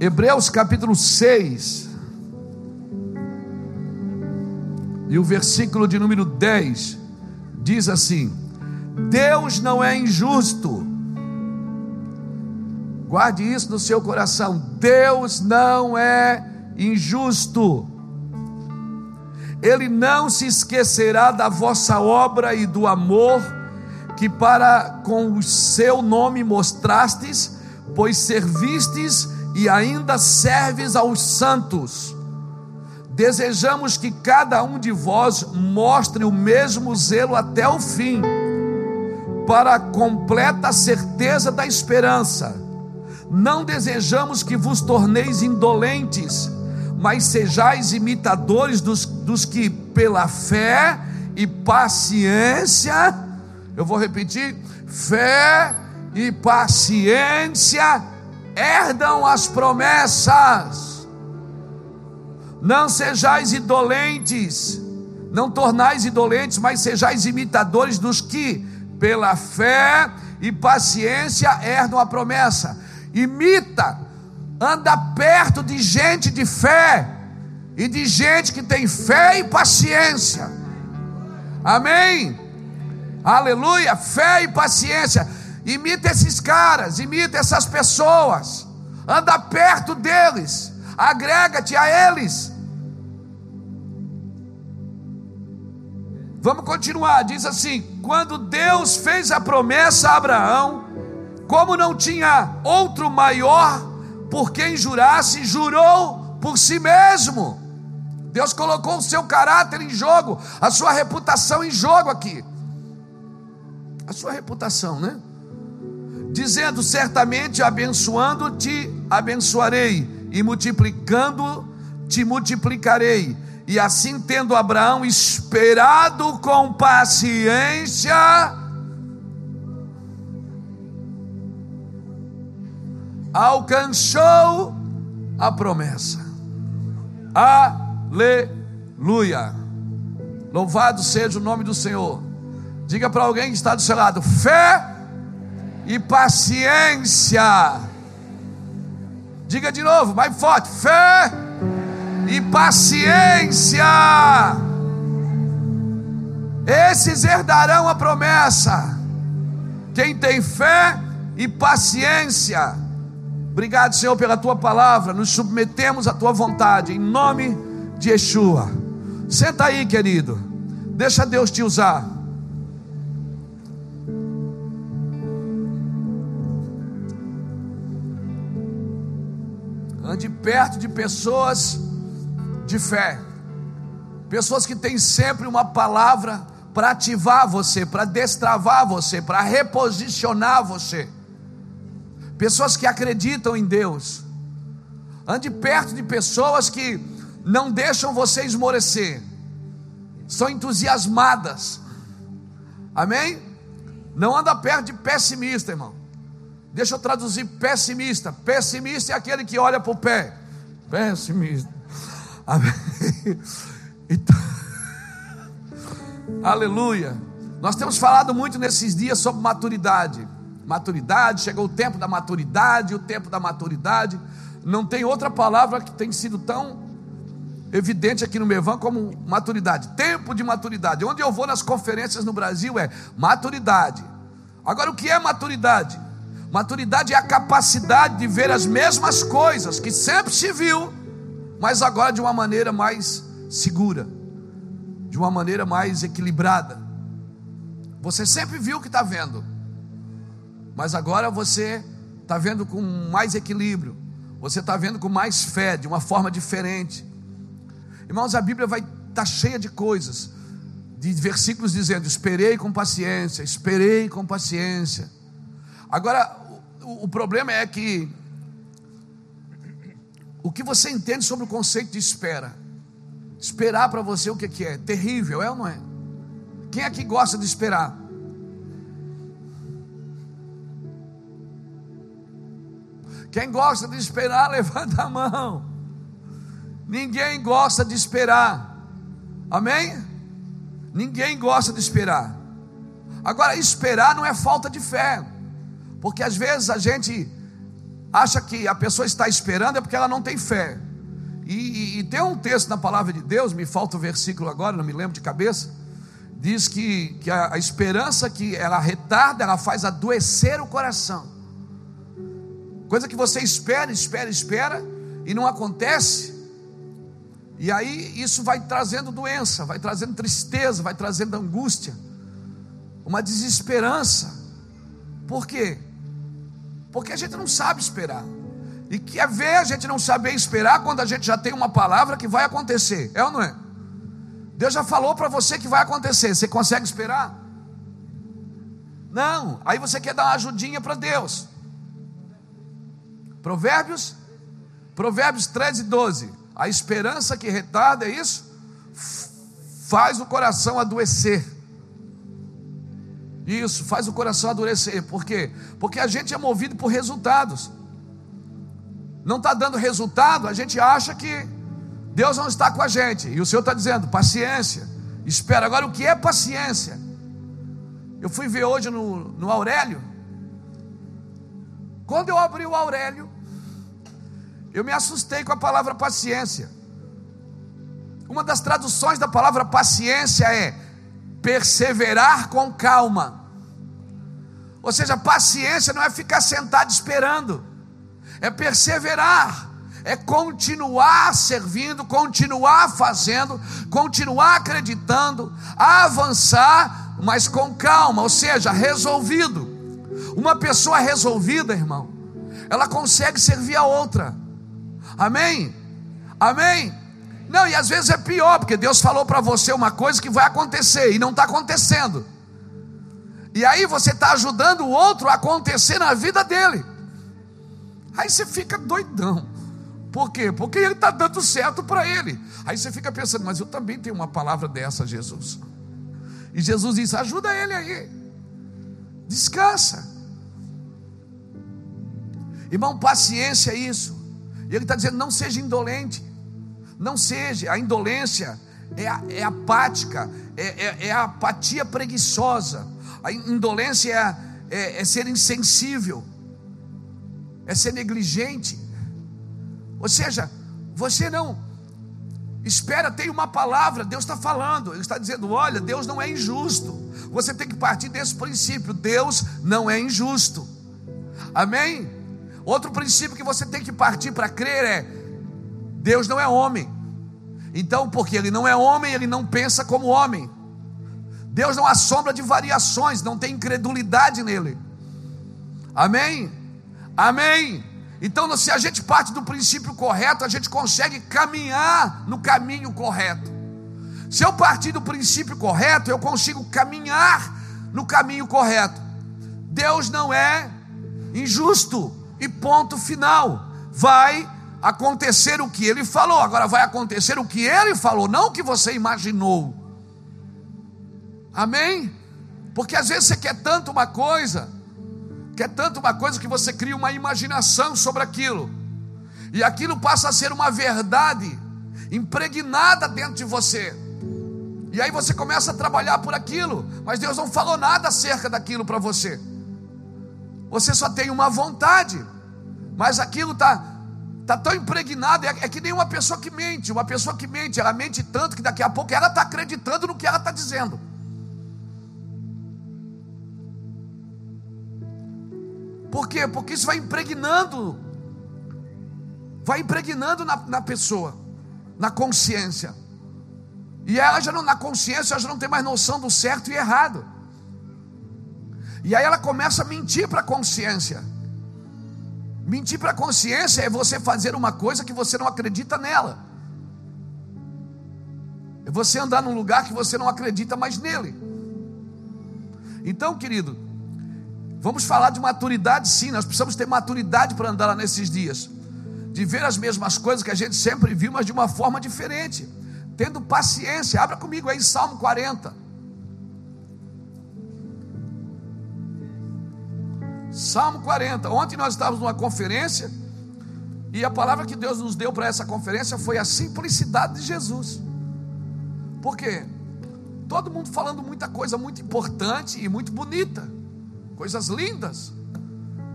Hebreus capítulo 6, e o versículo de número 10 diz assim: Deus não é injusto, guarde isso no seu coração, Deus não é injusto, Ele não se esquecerá da vossa obra e do amor que para com o seu nome mostrastes, pois servistes e ainda serves aos santos. Desejamos que cada um de vós mostre o mesmo zelo até o fim, para a completa certeza da esperança. Não desejamos que vos torneis indolentes, mas sejais imitadores dos, dos que, pela fé e paciência, eu vou repetir: fé e paciência herdam as promessas. Não sejais indolentes, não tornais indolentes, mas sejais imitadores dos que, pela fé e paciência, herdam a promessa. Imita, anda perto de gente de fé e de gente que tem fé e paciência. Amém? Aleluia, fé e paciência. Imita esses caras, imita essas pessoas, anda perto deles, agrega-te a eles. Vamos continuar, diz assim: quando Deus fez a promessa a Abraão, como não tinha outro maior por quem jurasse, jurou por si mesmo. Deus colocou o seu caráter em jogo, a sua reputação em jogo aqui. A sua reputação, né? Dizendo: Certamente abençoando te abençoarei, e multiplicando te multiplicarei. E assim, tendo Abraão esperado com paciência, alcançou a promessa. Aleluia. Louvado seja o nome do Senhor. Diga para alguém que está do seu lado: fé e paciência. Diga de novo, mais forte: fé e paciência. Esses herdarão a promessa. Quem tem fé e paciência. Obrigado, Senhor, pela tua palavra. Nos submetemos à tua vontade, em nome de Yeshua. Senta aí, querido. Deixa Deus te usar. Ande perto de pessoas de fé, pessoas que têm sempre uma palavra para ativar você, para destravar você, para reposicionar você. Pessoas que acreditam em Deus. Ande perto de pessoas que não deixam você esmorecer, são entusiasmadas. Amém? Não anda perto de pessimista, irmão. Deixa eu traduzir pessimista. Pessimista é aquele que olha para o pé. Pessimista. Amém. Então, aleluia. Nós temos falado muito nesses dias sobre maturidade. Maturidade, chegou o tempo da maturidade, o tempo da maturidade. Não tem outra palavra que tem sido tão evidente aqui no Mevan como maturidade. Tempo de maturidade. Onde eu vou nas conferências no Brasil é maturidade. Agora, o que é maturidade? Maturidade é a capacidade de ver as mesmas coisas que sempre se viu, mas agora de uma maneira mais segura, de uma maneira mais equilibrada. Você sempre viu o que está vendo, mas agora você está vendo com mais equilíbrio, você está vendo com mais fé, de uma forma diferente. Irmãos, a Bíblia vai estar tá cheia de coisas, de versículos dizendo: Esperei com paciência, esperei com paciência. Agora, o, o problema é que o que você entende sobre o conceito de espera? Esperar para você o que, que é? Terrível, é ou não é? Quem é que gosta de esperar? Quem gosta de esperar, levanta a mão. Ninguém gosta de esperar. Amém? Ninguém gosta de esperar. Agora, esperar não é falta de fé. Porque às vezes a gente acha que a pessoa está esperando é porque ela não tem fé. E, e, e, tem um texto na palavra de Deus, me falta o versículo agora, não me lembro de cabeça. Diz que, que a, a esperança que ela retarda, ela faz adoecer o coração. Coisa que você espera, espera, espera, e não acontece. E aí isso vai trazendo doença, vai trazendo tristeza, vai trazendo angústia, uma desesperança. Por quê? Porque a gente não sabe esperar. E quer ver a gente não saber esperar quando a gente já tem uma palavra que vai acontecer, é ou não é? Deus já falou para você que vai acontecer, você consegue esperar? Não, aí você quer dar uma ajudinha para Deus. Provérbios, Provérbios 13, 12. A esperança que retarda, é isso? Faz o coração adoecer. Isso, faz o coração adoecer. Por quê? Porque a gente é movido por resultados não está dando resultado, a gente acha que Deus não está com a gente. E o Senhor está dizendo: paciência, espera. Agora, o que é paciência? Eu fui ver hoje no, no Aurélio. Quando eu abri o Aurélio, eu me assustei com a palavra paciência. Uma das traduções da palavra paciência é perseverar com calma. Ou seja, paciência não é ficar sentado esperando é perseverar, é continuar servindo, continuar fazendo, continuar acreditando, avançar, mas com calma, ou seja, resolvido. Uma pessoa resolvida, irmão, ela consegue servir a outra. Amém? Amém? Não, e às vezes é pior, porque Deus falou para você uma coisa que vai acontecer e não está acontecendo. E aí você está ajudando o outro a acontecer na vida dele. Aí você fica doidão. Por quê? Porque ele está dando certo para ele. Aí você fica pensando, mas eu também tenho uma palavra dessa, Jesus. E Jesus diz: ajuda ele aí. Descansa. Irmão, paciência é isso. E ele está dizendo: não seja indolente. Não seja. A indolência é, é apática, é, é, é, a apatia preguiçosa. A indolência é, é, é ser insensível é ser negligente. Ou seja, você não espera, tem uma palavra, Deus está falando, Ele está dizendo: olha, Deus não é injusto. Você tem que partir desse princípio: Deus não é injusto. Amém? Outro princípio que você tem que partir para crer é: Deus não é homem. Então, porque Ele não é homem, Ele não pensa como homem. Deus não há sombra de variações, não tem incredulidade nele. Amém? Amém? Então, se a gente parte do princípio correto, a gente consegue caminhar no caminho correto. Se eu partir do princípio correto, eu consigo caminhar no caminho correto. Deus não é injusto, e ponto final. Vai acontecer o que ele falou, agora vai acontecer o que ele falou, não o que você imaginou. Amém? Porque às vezes você quer tanto uma coisa, que é tanto uma coisa que você cria uma imaginação sobre aquilo, e aquilo passa a ser uma verdade impregnada dentro de você. E aí você começa a trabalhar por aquilo, mas Deus não falou nada acerca daquilo para você. Você só tem uma vontade, mas aquilo está tá tão impregnado, é, é, que nem uma pessoa que mente. Uma pessoa que mente, ela mente tanto que daqui a pouco ela está acreditando no que ela está dizendo. Por quê? Porque isso vai impregnando, vai impregnando na, na pessoa, na consciência. E ela já não, na consciência, ela já não tem mais noção do certo e errado. E aí ela começa a mentir para a consciência. Mentir para a consciência é você fazer uma coisa que você não acredita nela. É você andar num lugar que você não acredita mais nele. Então, querido, Vamos falar de maturidade, sim. Nós precisamos ter maturidade para andar nesses dias, de ver as mesmas coisas que a gente sempre viu, mas de uma forma diferente, tendo paciência. Abra comigo aí Salmo 40. Salmo 40. Ontem nós estávamos numa conferência e a palavra que Deus nos deu para essa conferência foi a simplicidade de Jesus. Por quê? Todo mundo falando muita coisa muito importante e muito bonita coisas lindas,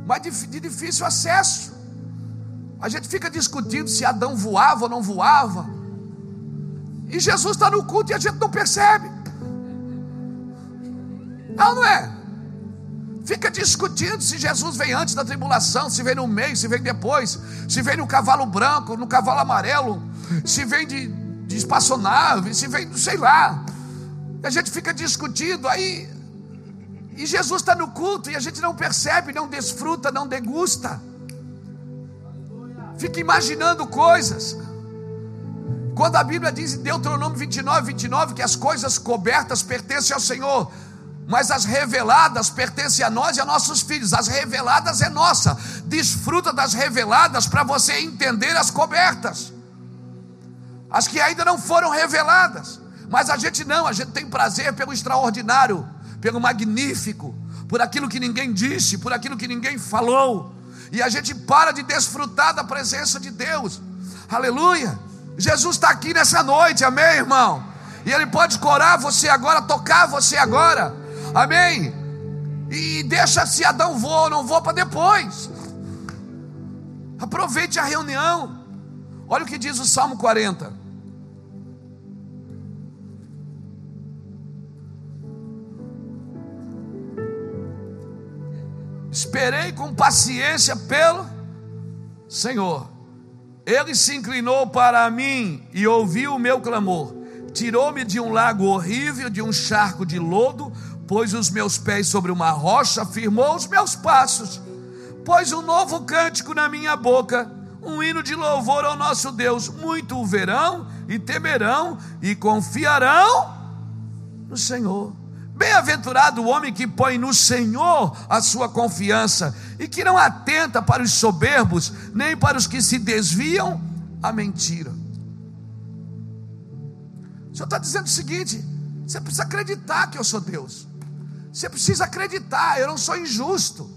mas de, difícil acesso. A gente fica discutindo se Adão voava ou não voava. E Jesus está no culto e a gente não percebe. Não, não é? Fica discutindo se Jesus vem antes da tribulação, se vem no meio, se vem depois, se vem no cavalo branco, no cavalo amarelo, se vem de, de espaçonave, se vem, sei lá. A gente fica discutindo, aí. E Jesus está no culto e a gente não percebe, não desfruta, não degusta. Fica imaginando coisas. Quando a Bíblia diz em Deuteronômio 29, 29 que as coisas cobertas pertencem ao Senhor, mas as reveladas pertencem a nós e a nossos filhos. As reveladas é nossa. Desfruta das reveladas para você entender as cobertas. As que ainda não foram reveladas. Mas a gente não, a gente tem prazer pelo extraordinário, pelo magnífico, por aquilo que ninguém disse, por aquilo que ninguém falou. E a gente para de desfrutar da presença de Deus. Aleluia. Jesus está aqui nessa noite, amém, irmão? E Ele pode corar você agora, tocar você agora. Amém? E deixa se Adão voa ou não voa para depois. Aproveite a reunião. Olha o que diz o Salmo 40. Esperei com paciência pelo Senhor. Ele se inclinou para mim e ouviu o meu clamor. Tirou-me de um lago horrível, de um charco de lodo, pôs os meus pés sobre uma rocha, firmou os meus passos, pôs um novo cântico na minha boca, um hino de louvor ao nosso Deus. Muito o verão e temerão e confiarão no Senhor. Bem-aventurado o homem que põe no Senhor a sua confiança e que não atenta para os soberbos, nem para os que se desviam à mentira. O Senhor está dizendo o seguinte: você precisa acreditar que eu sou Deus. Você precisa acreditar, eu não sou injusto.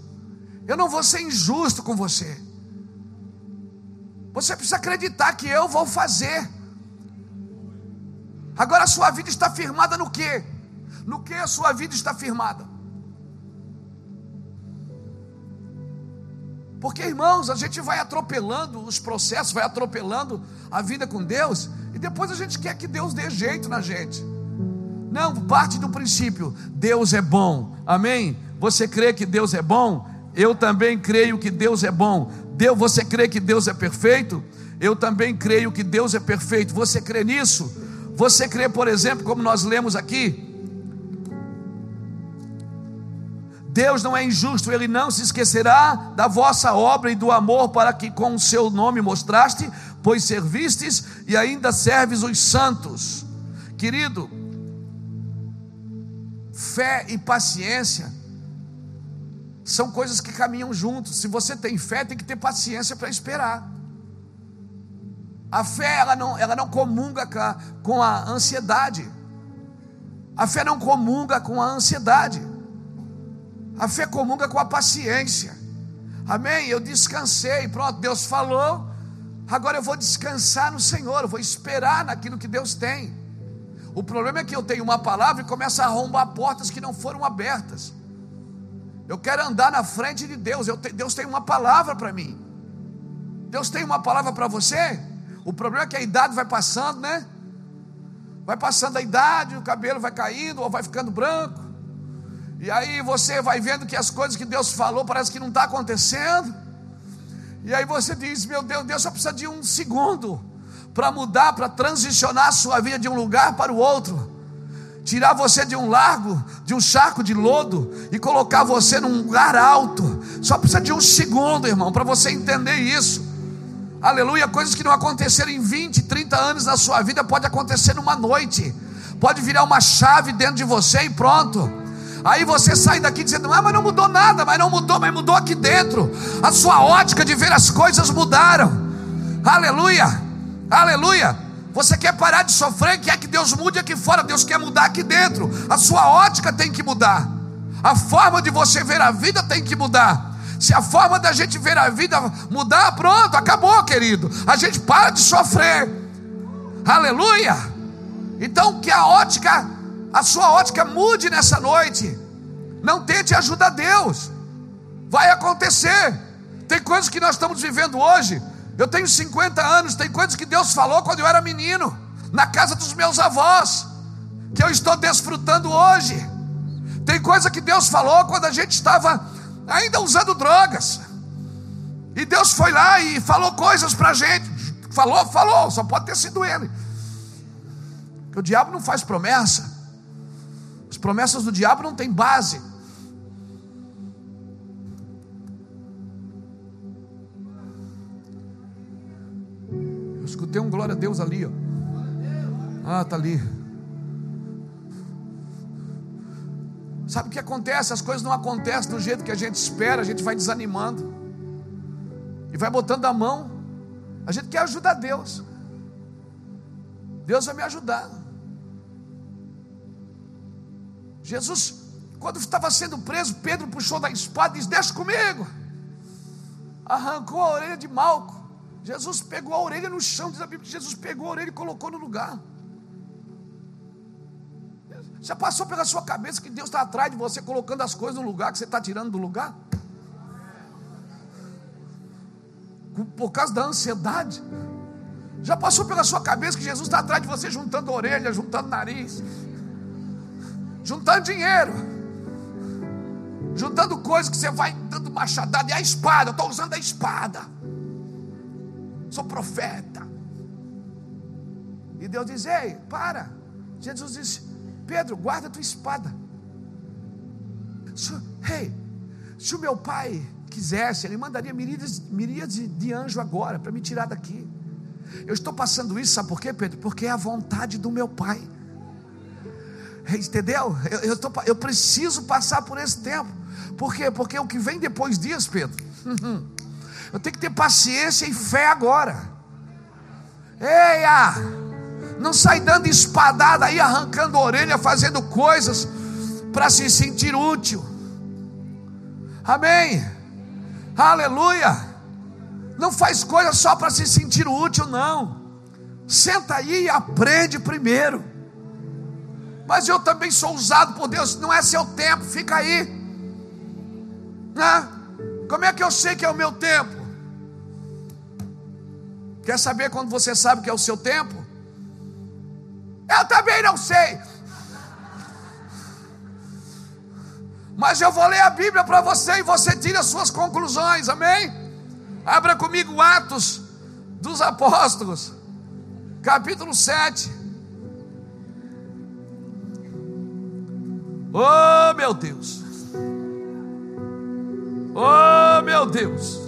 Eu não vou ser injusto com você. Você precisa acreditar que eu vou fazer. Agora a sua vida está firmada no que? No que a sua vida está firmada? Porque, irmãos, a gente vai atropelando os processos, vai atropelando a vida com Deus, e depois a gente quer que Deus dê jeito na gente. Não, parte do princípio: Deus é bom. Amém? Você crê que Deus é bom? Eu também creio que Deus é bom. Deus, você crê que Deus é perfeito? Eu também creio que Deus é perfeito. Você crê nisso? Você crê, por exemplo, como nós lemos aqui? Deus não é injusto, Ele não se esquecerá da vossa obra e do amor para que com o seu nome mostraste, pois servistes e ainda serves os santos. Querido, Fé e paciência são coisas que caminham juntos. Se você tem fé, tem que ter paciência para esperar. A fé ela não, ela não comunga com a, ansiedade. A fé não comunga com a ansiedade. A fé comunga com a paciência. Amém? Eu descansei, pronto, Deus falou. Agora eu vou descansar no Senhor, eu vou esperar naquilo que Deus tem. O problema é que eu tenho uma palavra e começo a arrombar portas que não foram abertas. Eu quero andar na frente de Deus. Te, Deus tem uma palavra para mim. Deus tem uma palavra para você. O problema é que a idade vai passando, né? Vai passando a idade, o cabelo vai caindo ou vai ficando branco. E aí você vai vendo que as coisas que Deus falou parece que não está acontecendo. E aí você diz: Meu Deus, Deus só precisa de um segundo para mudar, para transicionar a sua vida de um lugar para o outro. Tirar você de um largo, de um charco de lodo e colocar você num lugar alto. Só precisa de um segundo, irmão, para você entender isso. Aleluia, coisas que não aconteceram em 20, 30 anos na sua vida pode acontecer numa noite. Pode virar uma chave dentro de você e pronto. Aí você sai daqui dizendo: "Ah, mas não mudou nada", mas não mudou, mas mudou aqui dentro. A sua ótica de ver as coisas mudaram. Aleluia. Aleluia! Você quer parar de sofrer, quer que Deus mude aqui fora, Deus quer mudar aqui dentro. A sua ótica tem que mudar. A forma de você ver a vida tem que mudar. Se a forma da gente ver a vida mudar, pronto, acabou, querido. A gente para de sofrer. Aleluia! Então que a ótica, a sua ótica mude nessa noite. Não tente ajudar Deus. Vai acontecer. Tem coisas que nós estamos vivendo hoje Eu tenho 50 anos, tem coisas que Deus falou quando eu era menino, na casa dos meus avós, que eu estou desfrutando hoje. Tem coisa que Deus falou quando a gente estava ainda usando drogas. E Deus foi lá e falou coisas para a gente. Falou, falou, só pode ter sido Ele. Porque o diabo não faz promessa. As promessas do diabo não têm base. Escutei um glória a Deus ali, ó. Ah, tá ali. Sabe o que acontece? As coisas não acontecem do jeito que a gente espera, a gente vai desanimando. E vai botando a mão. A gente quer ajudar Deus. Deus vai me ajudar. Jesus, quando estava sendo preso, Pedro puxou da espada e disse: Deixa comigo. Arrancou a orelha de Malco. Jesus pegou a orelha no chão, diz a Bíblia Jesus pegou a orelha e colocou no lugar. Já passou pela sua cabeça que Deus está atrás de você, colocando as coisas no lugar que você está tirando do lugar? Por causa da ansiedade. Já passou pela sua cabeça que Jesus está atrás de você, juntando orelha, juntando nariz, juntando dinheiro, juntando coisas que você vai dando machadada, e a espada, eu estou usando a espada, sou profeta. E Deus diz: Ei, para. Jesus disse: Pedro, guarda tua espada. Ei, se o meu pai quisesse, ele mandaria miríades, miríades de anjo agora para me tirar daqui. Eu estou passando isso, sabe por quê, Pedro? Porque é a vontade do meu pai. Entendeu? Eu, eu, eu preciso passar por esse tempo. Por quê? Porque o que vem depois disso, Pedro, eu tenho que ter paciência e fé agora. Eia! Não sai dando espadada aí, arrancando orelha, fazendo coisas para se sentir útil. Amém. Aleluia. Não faz coisa só para se sentir útil, não. Senta aí e aprende primeiro. Mas eu também sou usado por Deus, não é seu tempo, fica aí. Né? Como é que eu sei que é o meu tempo? Quer saber quando você sabe que é o seu tempo? Eu também não sei. Mas eu vou ler a Bíblia para você e você tira as suas conclusões, amém? Abra comigo Atos dos Apóstolos, capítulo 7. Oh meu Deus, oh meu Deus,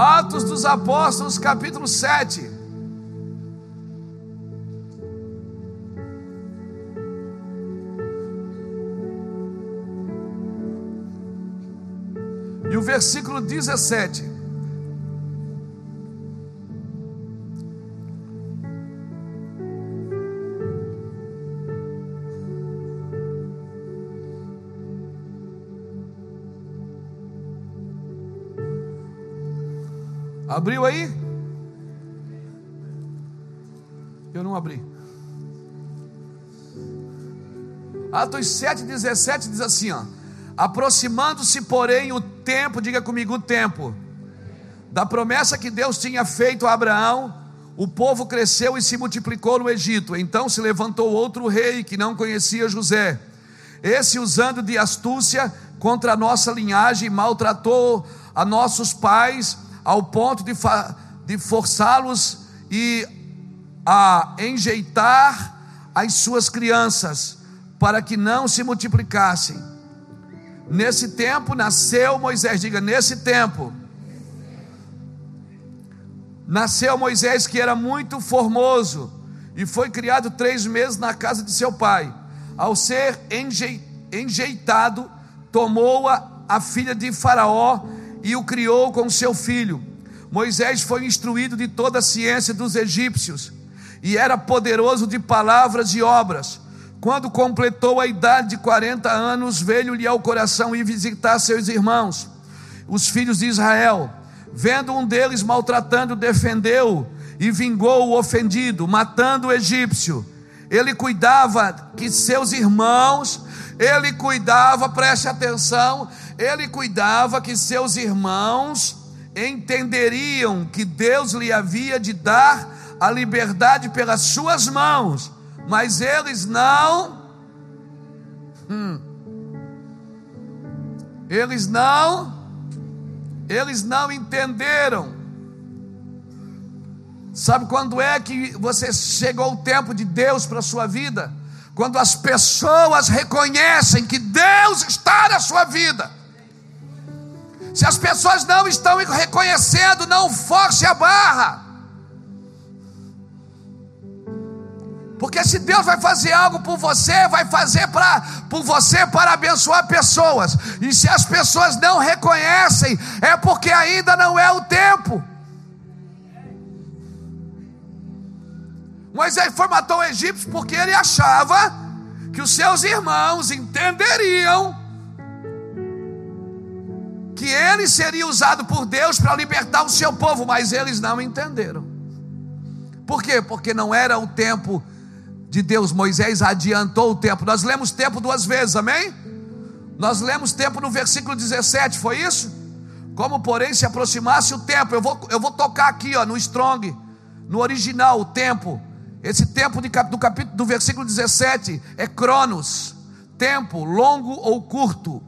Atos dos Apóstolos, capítulo 7. E o versículo 17. Abriu aí? Eu não abri. Atos 7, 17 diz assim: ó, aproximando-se, porém, o tempo, diga comigo, o tempo, da promessa que Deus tinha feito a Abraão, o povo cresceu e se multiplicou no Egito. Então se levantou outro rei que não conhecia José. Esse, usando de astúcia contra a nossa linhagem, maltratou a nossos pais ao ponto de, de forçá-los e a enjeitar as suas crianças, para que não se multiplicassem. Nesse tempo nasceu Moisés, diga, nesse tempo. Nasceu Moisés, que era muito formoso, e foi criado três meses na casa de seu pai. Ao ser enjeitado, tomou a, a filha de Faraó e o criou com seu filho. Moisés foi instruído de toda a ciência dos egípcios e era poderoso de palavras e obras. Quando completou a idade de 40 anos, veio-lhe ao coração ir visitar seus irmãos, os filhos de Israel. Vendo um deles maltratando, defendeu e vingou o ofendido, matando o egípcio. Ele cuidava que seus irmãos, ele cuidava, preste atenção, ele cuidava que seus irmãos entenderiam que Deus lhe havia de dar a liberdade pelas suas mãos, mas eles não. Hum, eles não. Eles não entenderam. Sabe quando é que você chegou o tempo de Deus para a sua vida? Quando as pessoas reconhecem que Deus está na sua vida. Se as pessoas não estão reconhecendo, não force a barra. Porque se Deus vai fazer algo por você, vai fazer pra, por você para abençoar pessoas. E se as pessoas não reconhecem, é porque ainda não é o tempo. Moisés foi matar o egípcio porque ele achava que os seus irmãos entenderiam que ele seria usado por Deus para libertar o seu povo, mas eles não entenderam. Por quê? Porque não era o tempo de Deus. Moisés adiantou o tempo. Nós lemos tempo duas vezes, amém? Nós lemos tempo no versículo 17, foi isso? Como, porém, se aproximasse o tempo. Eu vou, eu vou tocar aqui, ó, no Strong, no original, o tempo. Esse tempo de, do capítulo do versículo 17 é cronos, tempo longo ou curto.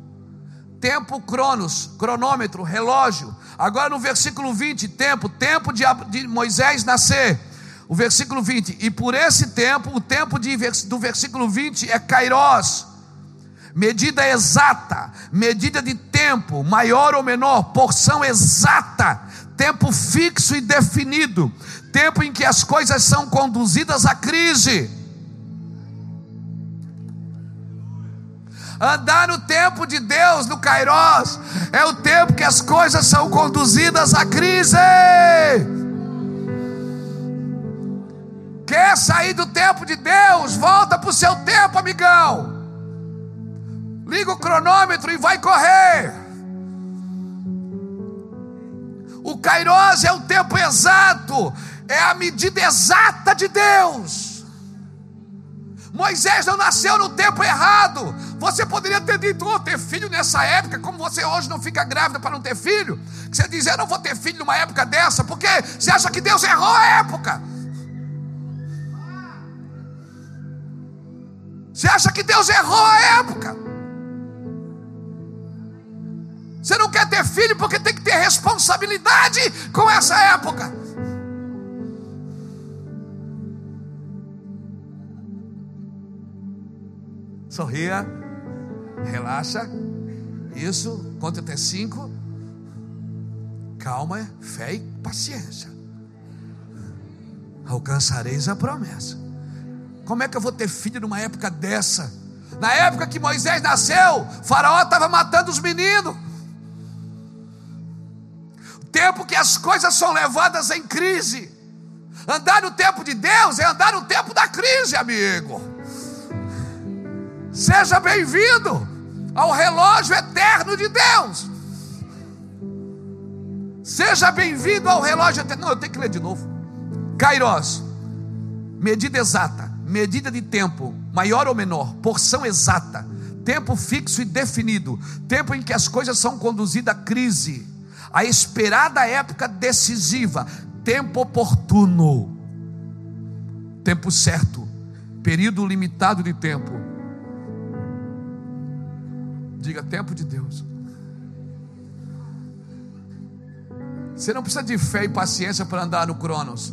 Tempo cronos, cronômetro, relógio. Agora no versículo 20, tempo, tempo de, de Moisés nascer. O versículo 20, e por esse tempo, o tempo de, do versículo 20 é kairós, medida exata, medida de tempo, maior ou menor, porção exata, tempo fixo e definido, tempo em que as coisas são conduzidas à crise. Andar no tempo de Deus, no Kairós, é o tempo que as coisas são conduzidas à crise. Quer sair do tempo de Deus? Volta para o seu tempo, amigão. Liga o cronômetro e vai correr. O Kairos é o tempo exato, é a medida exata de Deus. Moisés não nasceu no tempo errado. Você poderia ter dito, oh, ter filho nessa época, como você hoje não fica grávida para não ter filho. Você diz, eu não vou ter filho numa época dessa, porque você acha que Deus errou a época. Você acha que Deus errou a época. Você não quer ter filho porque tem que ter responsabilidade com essa época. Sorria, relaxa. Isso, conta até cinco. Calma, fé e paciência. Alcançareis a promessa. Como é que eu vou ter filho numa época dessa? Na época que Moisés nasceu, Faraó estava matando os meninos. Tempo que as coisas são levadas em crise. Andar no tempo de Deus é andar no tempo da crise, amigo. Seja bem-vindo ao relógio eterno de Deus. Seja bem-vindo ao relógio eterno. Não, eu tenho que ler de novo. Kairos, medida exata, medida de tempo, maior ou menor, porção exata, tempo fixo e definido, tempo em que as coisas são conduzidas à crise, a esperada época decisiva, tempo oportuno, tempo certo, período limitado de tempo Diga tempo de Deus. Você não precisa de fé e paciência para andar no Cronos.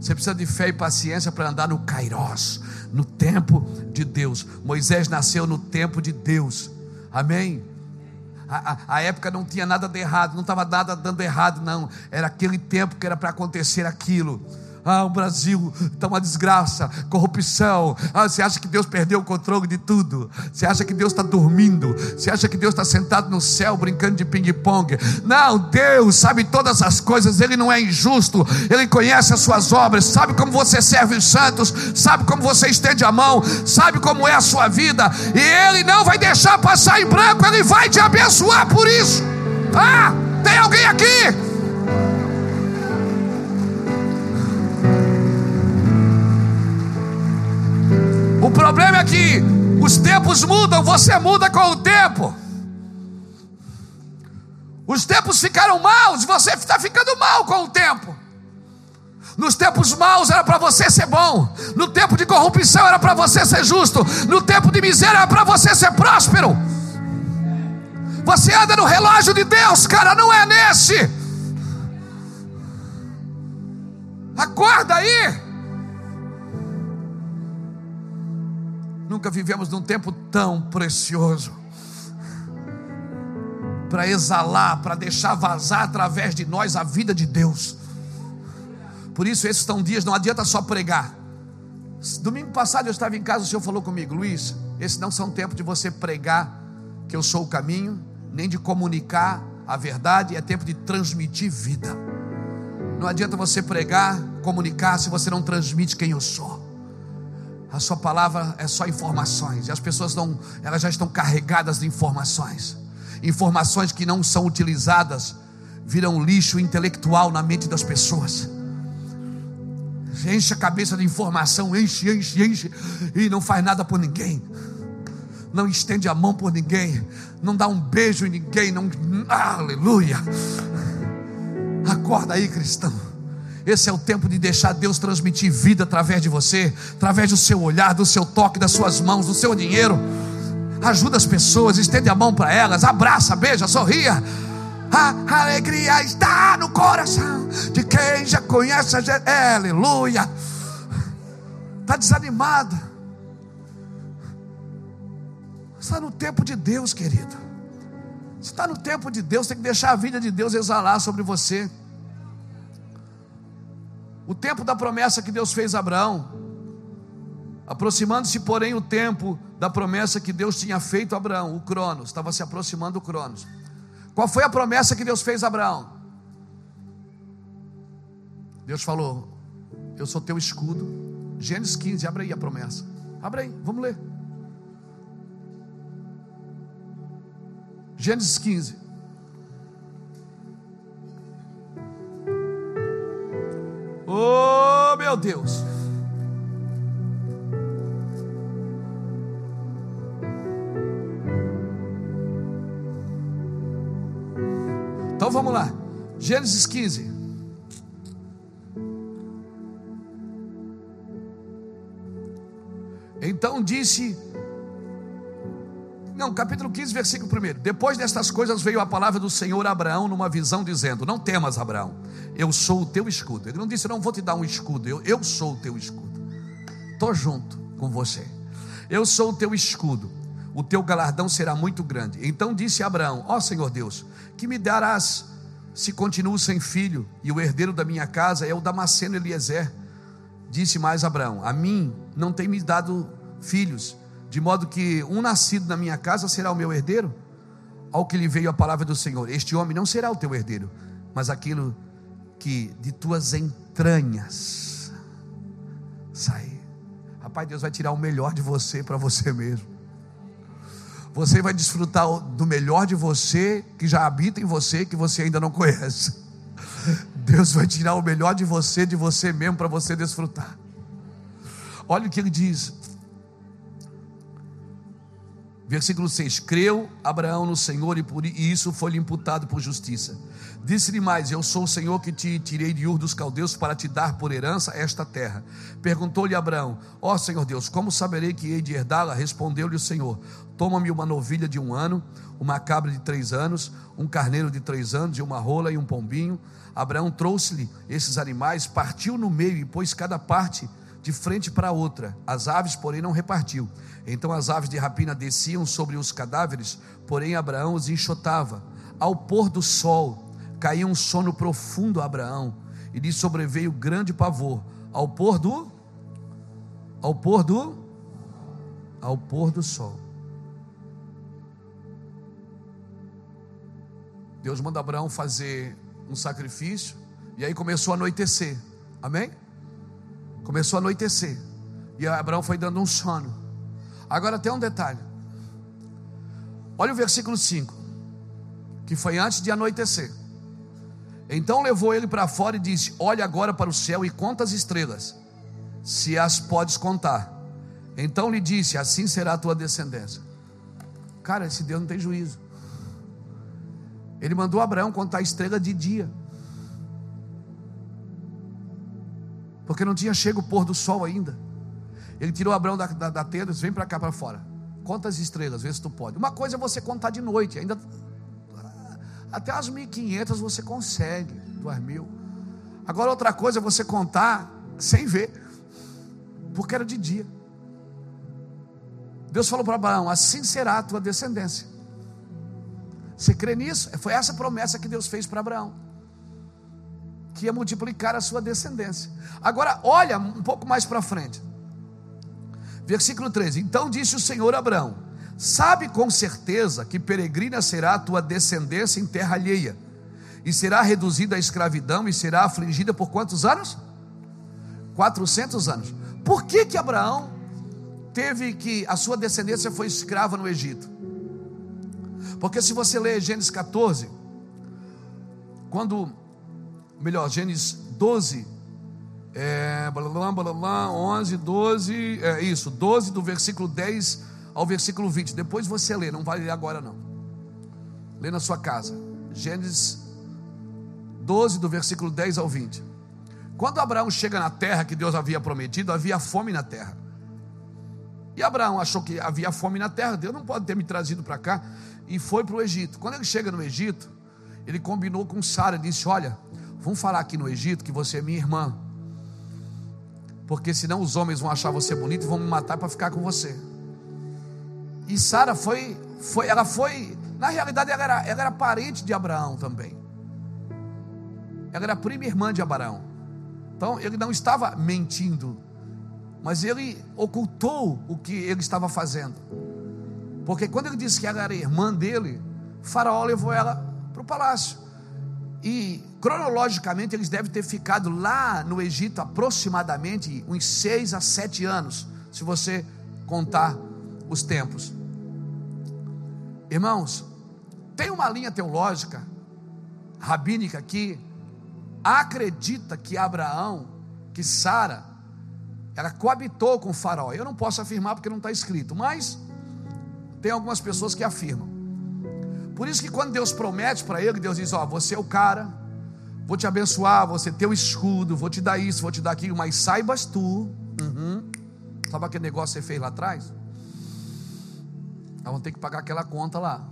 Você precisa de fé e paciência para andar no Kairos, no tempo de Deus. Moisés nasceu no tempo de Deus. Amém? A, a, a, época não tinha nada de errado, não estava nada dando errado, não. Era aquele tempo que era para acontecer aquilo. Ah, o Brasil está uma desgraça, corrupção. Ah, você acha que Deus perdeu o controle de tudo? Você acha que Deus está dormindo? Você acha que Deus está sentado no céu brincando de ping-pong? Não, Deus sabe todas as coisas, Ele não é injusto, Ele conhece as suas obras, sabe como você serve os santos, sabe como você estende a mão, sabe como é a sua vida, e Ele não vai deixar passar em branco, Ele vai te abençoar por isso. Ah, tem alguém aqui? Problema é que os tempos mudam, você muda com o tempo. Os tempos ficaram maus, você está ficando mal com o tempo. Nos tempos maus era para você ser bom, no tempo de corrupção era para você ser justo, no tempo de miséria era para você ser próspero. Você anda no relógio de Deus, cara, não é nesse. Acorda aí. Nunca vivemos num tempo tão precioso para exalar, para deixar vazar através de nós a vida de Deus. Por isso, esses são dias, não adianta só pregar. Domingo passado eu estava em casa, o Senhor falou comigo, Luiz, esses não são tempos de você pregar que eu sou o caminho, nem de comunicar a verdade, é tempo de transmitir vida. Não adianta você pregar, comunicar, se você não transmite quem eu sou. A sua palavra é só informações, e as pessoas não, elas já estão carregadas de informações. Informações que não são utilizadas viram lixo intelectual na mente das pessoas. Enche a cabeça de informação, enche, enche, enche, e não faz nada por ninguém. Não estende a mão por ninguém, não dá um beijo em ninguém, não, aleluia. Acorda aí, cristão. Esse é o tempo de deixar Deus transmitir vida através de você, através do seu olhar, do seu toque, das suas mãos, do seu dinheiro. Ajuda as pessoas, estende a mão para elas, abraça, beija, sorria. A alegria está no coração de quem já conhece a Jesus. É, aleluia. Está desanimado. Está no tempo de Deus, querido. Está no tempo de Deus, tem que deixar a vida de Deus exalar sobre você. O tempo da promessa que Deus fez a Abraão, aproximando-se, porém, o tempo da promessa que Deus tinha feito a Abraão, o Cronos, estava se aproximando o Cronos. Qual foi a promessa que Deus fez a Abraão? Deus falou: Eu sou teu escudo. Gênesis 15, abre aí a promessa. Abre aí, vamos ler. Gênesis 15. Meu Deus. Então vamos lá. Gênesis 15. Então disse. Não, capítulo 15, versículo 1. Depois destas coisas veio a palavra do Senhor a Abraão numa visão, dizendo: Não temas, Abraão, eu sou o teu escudo. Ele não disse: Não vou te dar um escudo, eu, eu sou o teu escudo. Estou junto com você. Eu sou o teu escudo o teu galardão será muito grande. Então disse Abraão: Ó oh, Senhor Deus, que me darás se continuo sem filho, e o herdeiro da minha casa é o Damasceno Eliezer? Disse mais Abraão: A mim não tem me dado filhos, de modo que um nascido na minha casa será o meu herdeiro? Ao que lhe veio a palavra do Senhor: Este homem não será o teu herdeiro, mas aquilo que de tuas entranhas sai. Rapaz, Deus vai tirar o melhor de você para você mesmo. Você vai desfrutar do melhor de você, que já habita em você, que você ainda não conhece. Deus vai tirar o melhor de você, de você mesmo, para você desfrutar. Olha o que ele diz. Versículo 6: Creu Abraão no Senhor e por isso foi-lhe imputado por justiça. Disse-lhe mais: Eu sou o Senhor que te tirei de Ur dos Caldeus para te dar por herança esta terra. Perguntou-lhe Abraão: Ó oh, Senhor Deus, como saberei que hei de herdá-la? Respondeu-lhe o Senhor: Toma-me uma novilha de um ano, uma cabra de três anos, um carneiro de três anos, e uma rola e um pombinho. Abraão trouxe-lhe esses animais, partiu no meio e pôs cada parte de frente para outra. As aves, porém, não repartiu. Então as aves de rapina desciam sobre os cadáveres, porém Abraão os enxotava. Ao pôr do sol, Caiu um sono profundo a Abraão, e lhe sobreveio grande pavor. Ao pôr do ao pôr do ao pôr do sol. Deus manda Abraão fazer um sacrifício, e aí começou a anoitecer. Amém? Começou a anoitecer. E Abraão foi dando um sono. Agora tem um detalhe. Olha o versículo 5, que foi antes de anoitecer. Então levou ele para fora e disse: Olha agora para o céu e conta as estrelas, se as podes contar. Então lhe disse: Assim será a tua descendência. Cara, esse Deus não tem juízo. Ele mandou Abraão contar a estrela de dia. Porque não tinha chego o pôr do sol ainda. Ele tirou Abraão da, da, da tenda e disse: Vem para cá para fora. Conta as estrelas, vê se tu pode. Uma coisa é você contar de noite, ainda. Até as 1500 você consegue, duas mil. Agora outra coisa é você contar sem ver, porque era de dia. Deus falou para Abraão: Assim será a tua descendência. Você crê nisso? Foi essa promessa que Deus fez para Abraão que ia multiplicar a sua descendência. Agora, olha um pouco mais para frente. Versículo 13: Então disse o Senhor a Abraão: Sabe com certeza que peregrina será a tua descendência em terra alheia, e será reduzida à escravidão e será afligida por quantos anos? 400 anos. Por que que Abraão teve que a sua descendência foi escrava no Egito? Porque se você ler Gênesis 14, quando melhor, Gênesis 12, é, blá, blá, blá, 11, 12, é isso, 12 do versículo 10 ao versículo 20. Depois você lê, não vai ler agora não. Lê na sua casa. Gênesis 12 do versículo 10 ao 20. Quando Abraão chega na terra que Deus havia prometido, havia fome na terra. E Abraão achou que havia fome na terra, Deus não pode ter me trazido para cá, e foi para o Egito. Quando ele chega no Egito, ele combinou com Sara, disse: Olha, Vamos falar aqui no Egito que você é minha irmã. Porque senão os homens vão achar você bonito e vão me matar para ficar com você. E Sara foi, foi, ela foi, na realidade ela era, ela era parente de Abraão também. Ela era prima irmã de Abraão. Então ele não estava mentindo, mas ele ocultou o que ele estava fazendo. Porque quando ele disse que ela era irmã dele, Faraó levou ela para o palácio. E cronologicamente eles devem ter ficado lá no Egito aproximadamente uns seis a sete anos, se você contar os tempos. Irmãos, tem uma linha teológica, rabínica que acredita que Abraão, que Sara, ela coabitou com o faraó. Eu não posso afirmar porque não está escrito, mas tem algumas pessoas que afirmam. Por isso que quando Deus promete para ele, Deus diz: Ó, você é o cara, vou te abençoar, você ter o escudo, vou te dar isso, vou te dar aquilo, mas saibas tu, uhum, sabe aquele negócio que você fez lá atrás? Nós vamos ter que pagar aquela conta lá.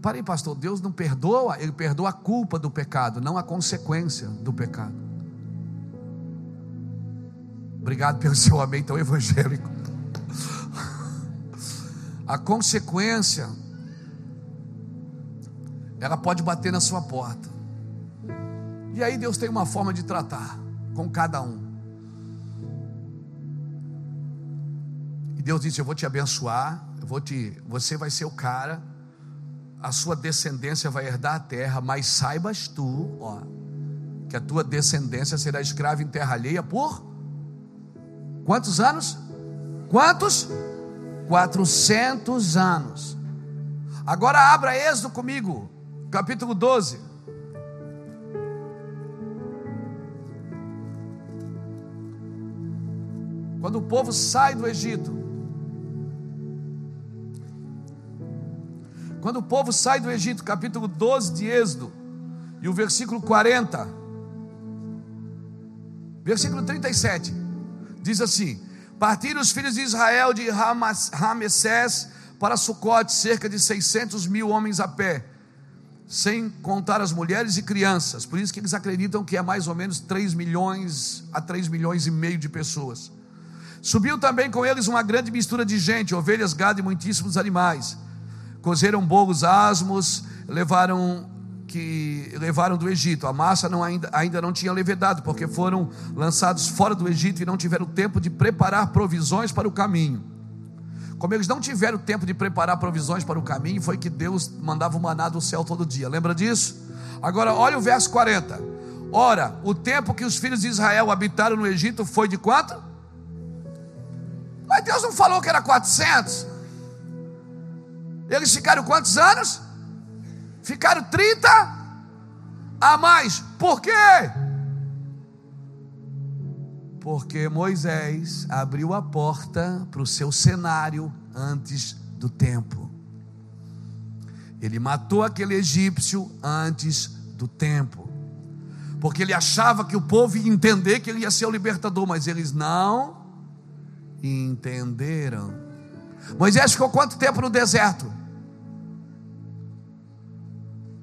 Parei, pastor, Deus não perdoa, Ele perdoa a culpa do pecado, não a consequência do pecado. Obrigado pelo seu amém tão evangélico a consequência, ela pode bater na sua porta. E aí Deus tem uma forma de tratar com cada um. E Deus disse: Eu vou te abençoar, eu vou te, você vai ser o cara, a sua descendência vai herdar a terra, mas saibas tu, ó, que a tua descendência será escrava em terra alheia por quantos anos? Quantos? 400 anos. Agora abra Êxodo comigo, capítulo 12. Quando o povo sai do Egito, quando o povo sai do Egito, capítulo 12 de Êxodo, e o versículo 40, versículo 37, diz assim: Partiram os filhos de Israel de Ramessés para Sucote, cerca de 600 mil homens a pé, sem contar as mulheres e crianças. Por isso que eles acreditam que é mais ou menos 3 milhões a 3 milhões e meio de pessoas. Subiu também com eles uma grande mistura de gente, ovelhas, gado e muitíssimos animais. Cozeram bolos asmos, levaram que levaram do Egito. A massa não, ainda, ainda não tinha levedado, porque foram lançados fora do Egito e não tiveram tempo de preparar provisões para o caminho. Como eles não tiveram tempo de preparar provisões para o caminho, foi que Deus mandava o maná do céu todo dia. Lembra disso? Agora, olha o verso 40. Ora, o tempo que os filhos de Israel habitaram no Egito foi de quanto? Mas Deus não falou que era 400. Eles ficaram quantos anos? Ficaram 30 a mais. Por quê? Porque Moisés abriu a porta para o seu cenário antes do tempo. Ele matou aquele egípcio antes do tempo, porque ele achava que o povo ia entender que ele ia ser o libertador, mas eles não entenderam. Moisés ficou quanto tempo no deserto?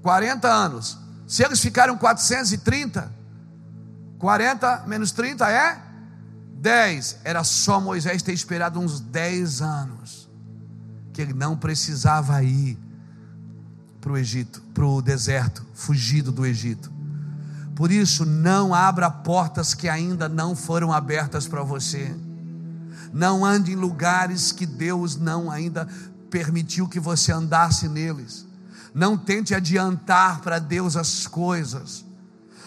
40 anos. Se eles ficaram 430, 40 menos 30 é 10. Era só Moisés ter esperado uns 10 anos, que ele não precisava ir para o Egito, para o deserto, fugido do Egito. Por isso, não abra portas que ainda não foram abertas para você. Não ande em lugares que Deus não ainda permitiu que você andasse neles. Não tente adiantar para Deus as coisas.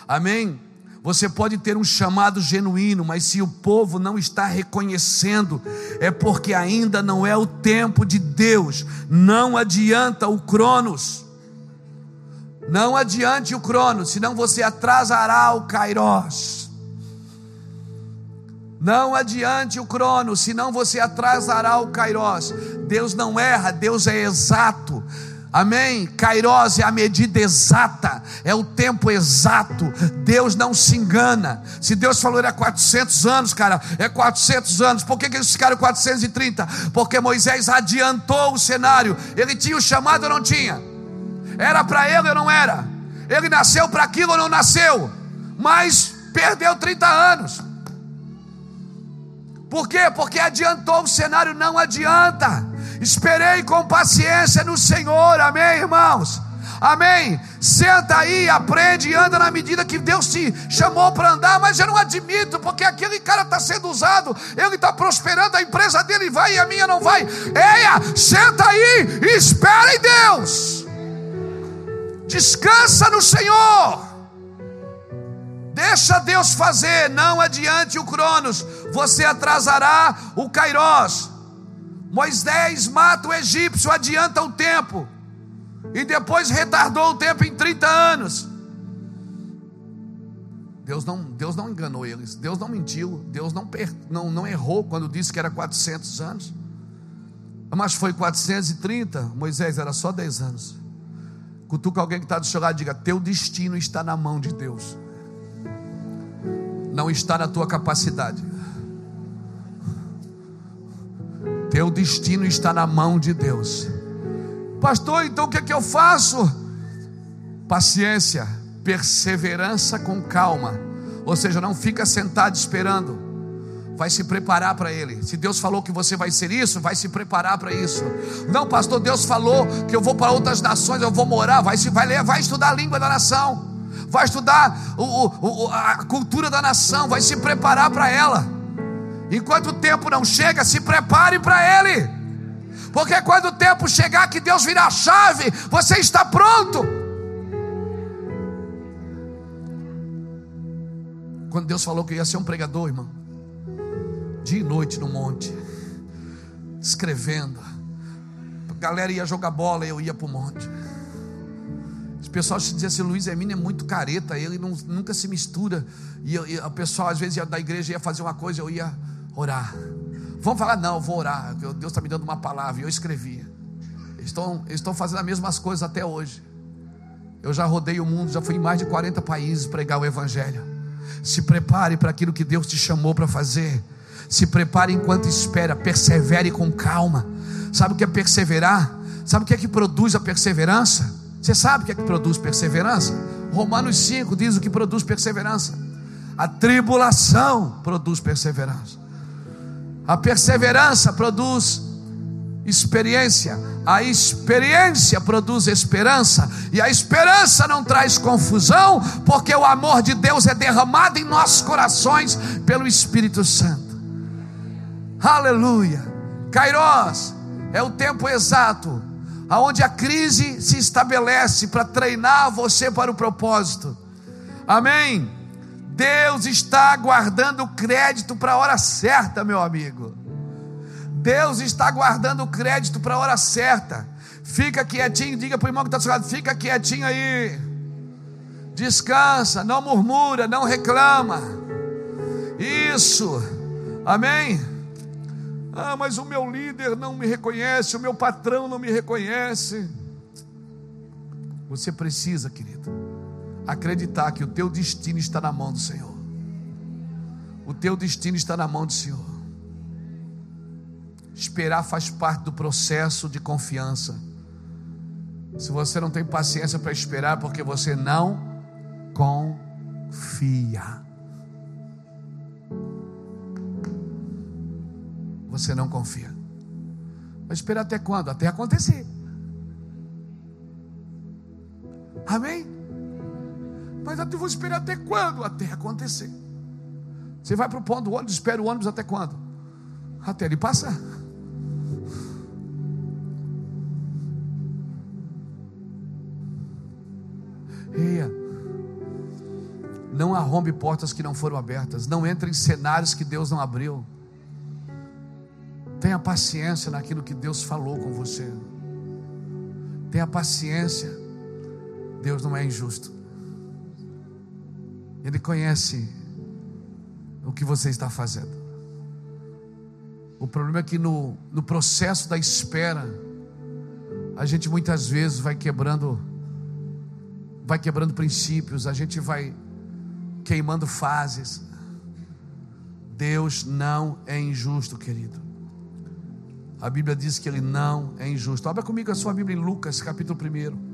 Amém? Você pode ter um chamado genuíno, mas se o povo não está reconhecendo, é porque ainda não é o tempo de Deus. Não adianta o Cronos. Não adiante o Cronos, senão você atrasará o Kairos. Não adiante o Cronos, senão você atrasará o Kairos. Deus não erra, Deus é exato. Amém? Kairos é a medida exata, é o tempo exato. Deus não se engana. Se Deus falou era 400 anos, cara, é 400 anos. Por que, que eles ficaram 430? Porque Moisés adiantou o cenário. Ele tinha o chamado ou não tinha? Era para ele ou não era? Ele nasceu para aquilo ou não nasceu? Mas perdeu 30 anos. Por quê? Porque adiantou o cenário, não adianta. Esperei com paciência no Senhor, amém, irmãos? Amém? Senta aí, aprende e anda na medida que Deus te chamou para andar, mas eu não admito, porque aquele cara está sendo usado, ele está prosperando, a empresa dele vai e a minha não vai. Eia, senta aí e espera em Deus. Descansa no Senhor. Deixa Deus fazer, não adiante o Cronos, você atrasará o Kairos. Moisés mata o egípcio, adianta o tempo, e depois retardou o tempo em 30 anos. Deus não, Deus não enganou eles, Deus não mentiu, Deus não, não, não errou quando disse que era 400 anos, mas foi 430, Moisés era só 10 anos. Cutuca alguém que está do seu lado e diga: Teu destino está na mão de Deus, não está na tua capacidade. Teu destino está na mão de Deus. Pastor, então o que é que eu faço? Paciência, perseverança com calma. Ou seja, não fica sentado esperando. Vai se preparar para ele. Se Deus falou que você vai ser isso, vai se preparar para isso. Não, pastor, Deus falou que eu vou para outras nações, eu vou morar, vai se vai ler, vai estudar a língua da nação. Vai estudar o, o, a cultura da nação, vai se preparar para ela. Enquanto o tempo não chega, se prepare para ele. Porque quando o tempo chegar que Deus virar a chave, você está pronto. Quando Deus falou que ia ser um pregador, irmão, dia e noite no monte, escrevendo. A galera ia jogar bola, eu ia para o monte. Os pessoal dizia assim: Luiz Hermínio é muito careta, ele não, nunca se mistura. E, e o pessoal, às vezes, ia, da igreja ia fazer uma coisa, eu ia orar. Vamos falar, não, vou orar. Deus está me dando uma palavra. E eu escrevi. Estão, estão fazendo as mesmas coisas até hoje. Eu já rodei o mundo, já fui em mais de 40 países pregar o Evangelho. Se prepare para aquilo que Deus te chamou para fazer. Se prepare enquanto espera, persevere com calma. Sabe o que é perseverar? Sabe o que é que produz a perseverança? Você sabe o que é que produz perseverança? Romanos 5 diz o que produz perseverança. A tribulação produz perseverança. A perseverança produz experiência, a experiência produz esperança, e a esperança não traz confusão, porque o amor de Deus é derramado em nossos corações pelo Espírito Santo. Aleluia. Kairos é o tempo exato aonde a crise se estabelece para treinar você para o propósito. Amém. Deus está guardando crédito para a hora certa, meu amigo. Deus está guardando crédito para a hora certa. Fica quietinho, diga para o irmão que está do fica quietinho aí. Descansa, não murmura, não reclama. Isso, amém. Ah, mas o meu líder não me reconhece, o meu patrão não me reconhece. Você precisa, querido, acreditar que o teu destino está na mão do Senhor. O teu destino está na mão do Senhor. Esperar faz parte do processo de confiança. Se você não tem paciência para esperar, porque você não confia. Você não confia. Vai esperar até quando? Até acontecer. Amém? Mas eu vou esperar até quando? Até acontecer. Você vai para o ponto do ônibus, espera o ônibus até quando? Até ele passar. Eia. Não arrombe portas que não foram abertas. Não entre em cenários que Deus não abriu. Tenha paciência naquilo que Deus falou com você. Tenha paciência. Deus não é injusto. Ele conhece o que você está fazendo. O problema é que no, no processo da espera, a gente muitas vezes vai quebrando vai quebrando princípios, a gente vai queimando fases. Deus não é injusto, querido. A Bíblia diz que Ele não é injusto. Abra comigo a sua Bíblia em Lucas, capítulo 1.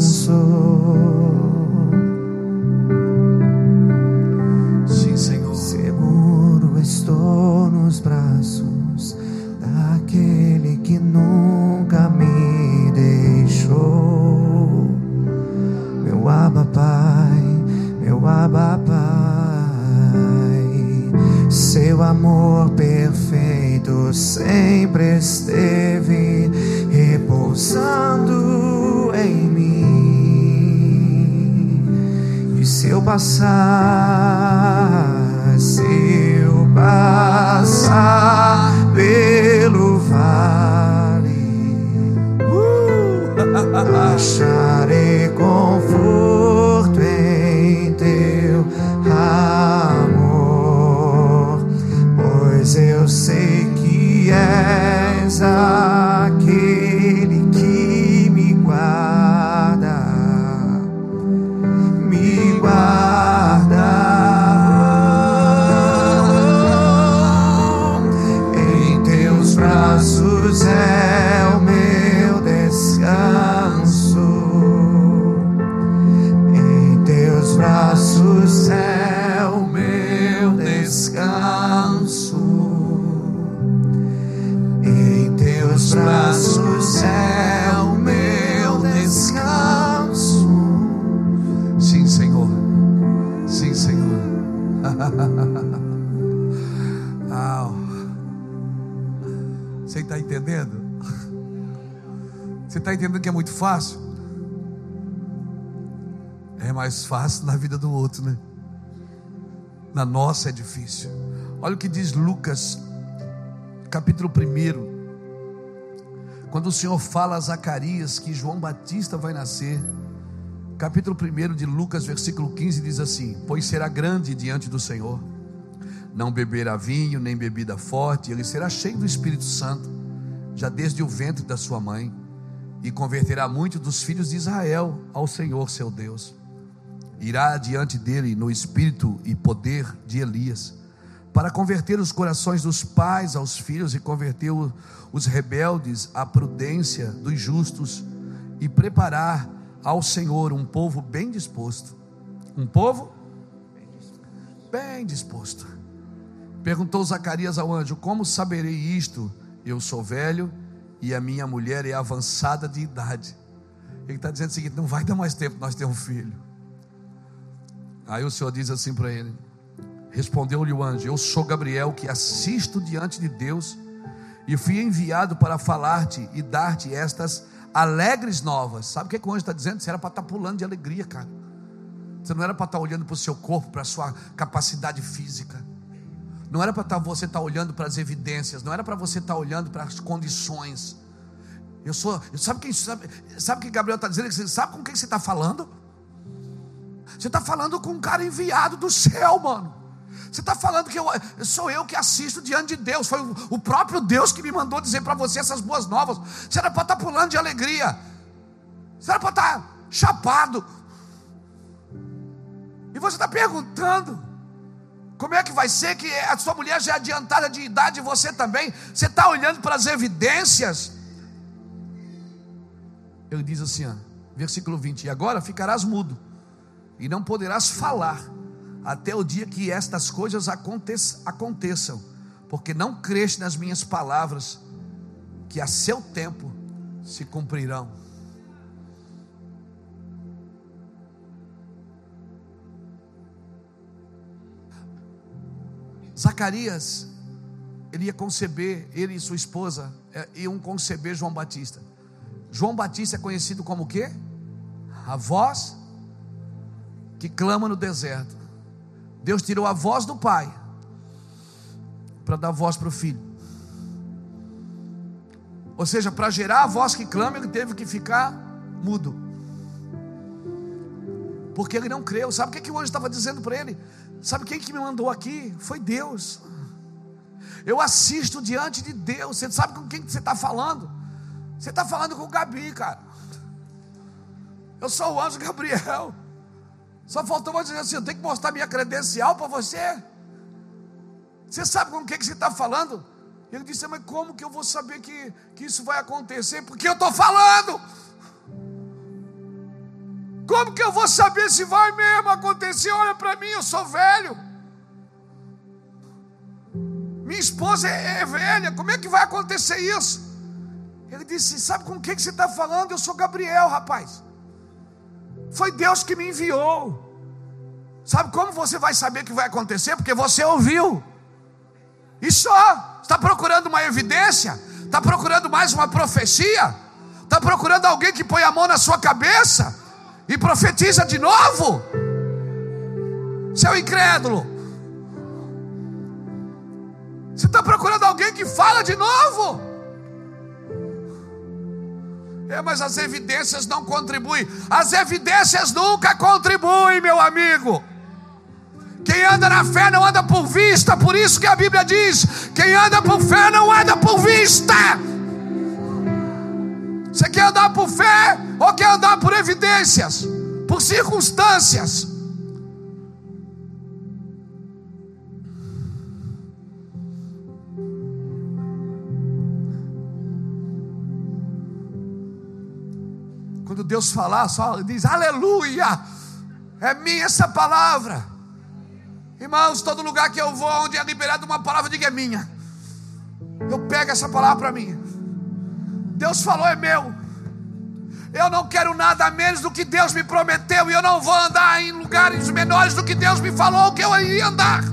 Passar, fácil na vida do outro, né? Na nossa é difícil. Olha o que diz Lucas, capítulo 1, quando o Senhor fala a Zacarias que João Batista vai nascer, capítulo 1 de Lucas, versículo 15, diz assim: Pois será grande diante do Senhor, não beberá vinho, nem bebida forte, ele será cheio do Espírito Santo, já desde o ventre da sua mãe, e converterá muitos dos filhos de Israel ao Senhor seu Deus. Irá diante dele no espírito e poder de Elias para converter os corações dos pais aos filhos e converter os rebeldes à prudência dos justos e preparar ao Senhor um povo bem disposto. Um povo bem disposto. Perguntou Zacarias ao anjo: Como saberei isto? Eu sou velho e a minha mulher é avançada de idade. Ele está dizendo o seguinte: Não vai dar mais tempo nós ter um filho. Aí o Senhor diz assim para ele: Respondeu-lhe o anjo: Eu sou Gabriel que assisto diante de Deus E fui enviado para falar-te e dar-te estas alegres novas. Sabe o que, é que o anjo está dizendo? Você era para estar tá pulando de alegria, cara. Você não era para estar tá olhando para o seu corpo, para a sua capacidade física. Não era para tá, você estar olhando para as evidências. Não era para você estar olhando para as condições. Eu sou. Sabe quem sabe, sabe que Gabriel está dizendo? Sabe com quem você está falando? Você está falando com um cara enviado do céu, mano. Você está falando que eu, sou eu que assisto diante de Deus. Foi o, próprio Deus que me mandou dizer para você essas boas novas. Você era para estar tá pulando de alegria. Você era para estar tá chapado. E você está perguntando: como é que vai ser que a sua mulher já é adiantada de idade e você também? Você está olhando para as evidências? Ele diz assim, ó, versículo 20: E agora ficarás mudo, e não poderás falar até o dia que estas coisas aconteçam, porque não creste nas minhas palavras, que a seu tempo se cumprirão. Zacarias, ele ia conceber, ele e sua esposa é, iam conceber João Batista. João Batista é conhecido como o quê? A voz que clama no deserto. Deus tirou a voz do pai para dar voz para o filho. Ou seja, para gerar a voz que clama, ele teve que ficar mudo. Porque ele não creu. Sabe o que, que o anjo estava dizendo para ele? Sabe quem que me mandou aqui? Foi Deus. Eu assisto diante de Deus. Você sabe com quem que você está falando? Você está falando com o Gabi, cara. Eu sou o anjo Gabriel. Só faltou você dizer assim: eu tenho que mostrar minha credencial para você. Você sabe com o que, que você está falando? Ele disse: Mas como que eu vou saber que, que isso vai acontecer? Porque eu estou falando. Como que eu vou saber se vai mesmo acontecer? Olha para mim, eu sou velho. Minha esposa é, é, velha. Como é que vai acontecer isso? Ele disse: Sabe com o que, que você está falando? Eu sou Gabriel, rapaz. Foi Deus que me enviou. Sabe como você vai saber que vai acontecer? Porque você ouviu. E só. Está procurando uma evidência? Está procurando mais uma profecia? Está procurando alguém que põe a mão na sua cabeça e profetiza de novo? Seu incrédulo. Você está procurando alguém que fala de novo? É, mas as evidências não contribuem. As evidências nunca contribuem, meu amigo. Quem anda na fé não anda por vista, por isso que a Bíblia diz: quem anda por fé não anda por vista. Você quer andar por fé ou quer andar por evidências, por circunstâncias? Deus falar, só diz aleluia, é minha essa palavra. Irmãos, todo lugar que eu vou, onde é liberado uma palavra, diga é minha. Eu pego essa palavra para mim. Deus falou, é meu. Eu não quero nada menos do que Deus me prometeu. E eu não vou andar em lugares menores do que Deus me falou que eu iria andar.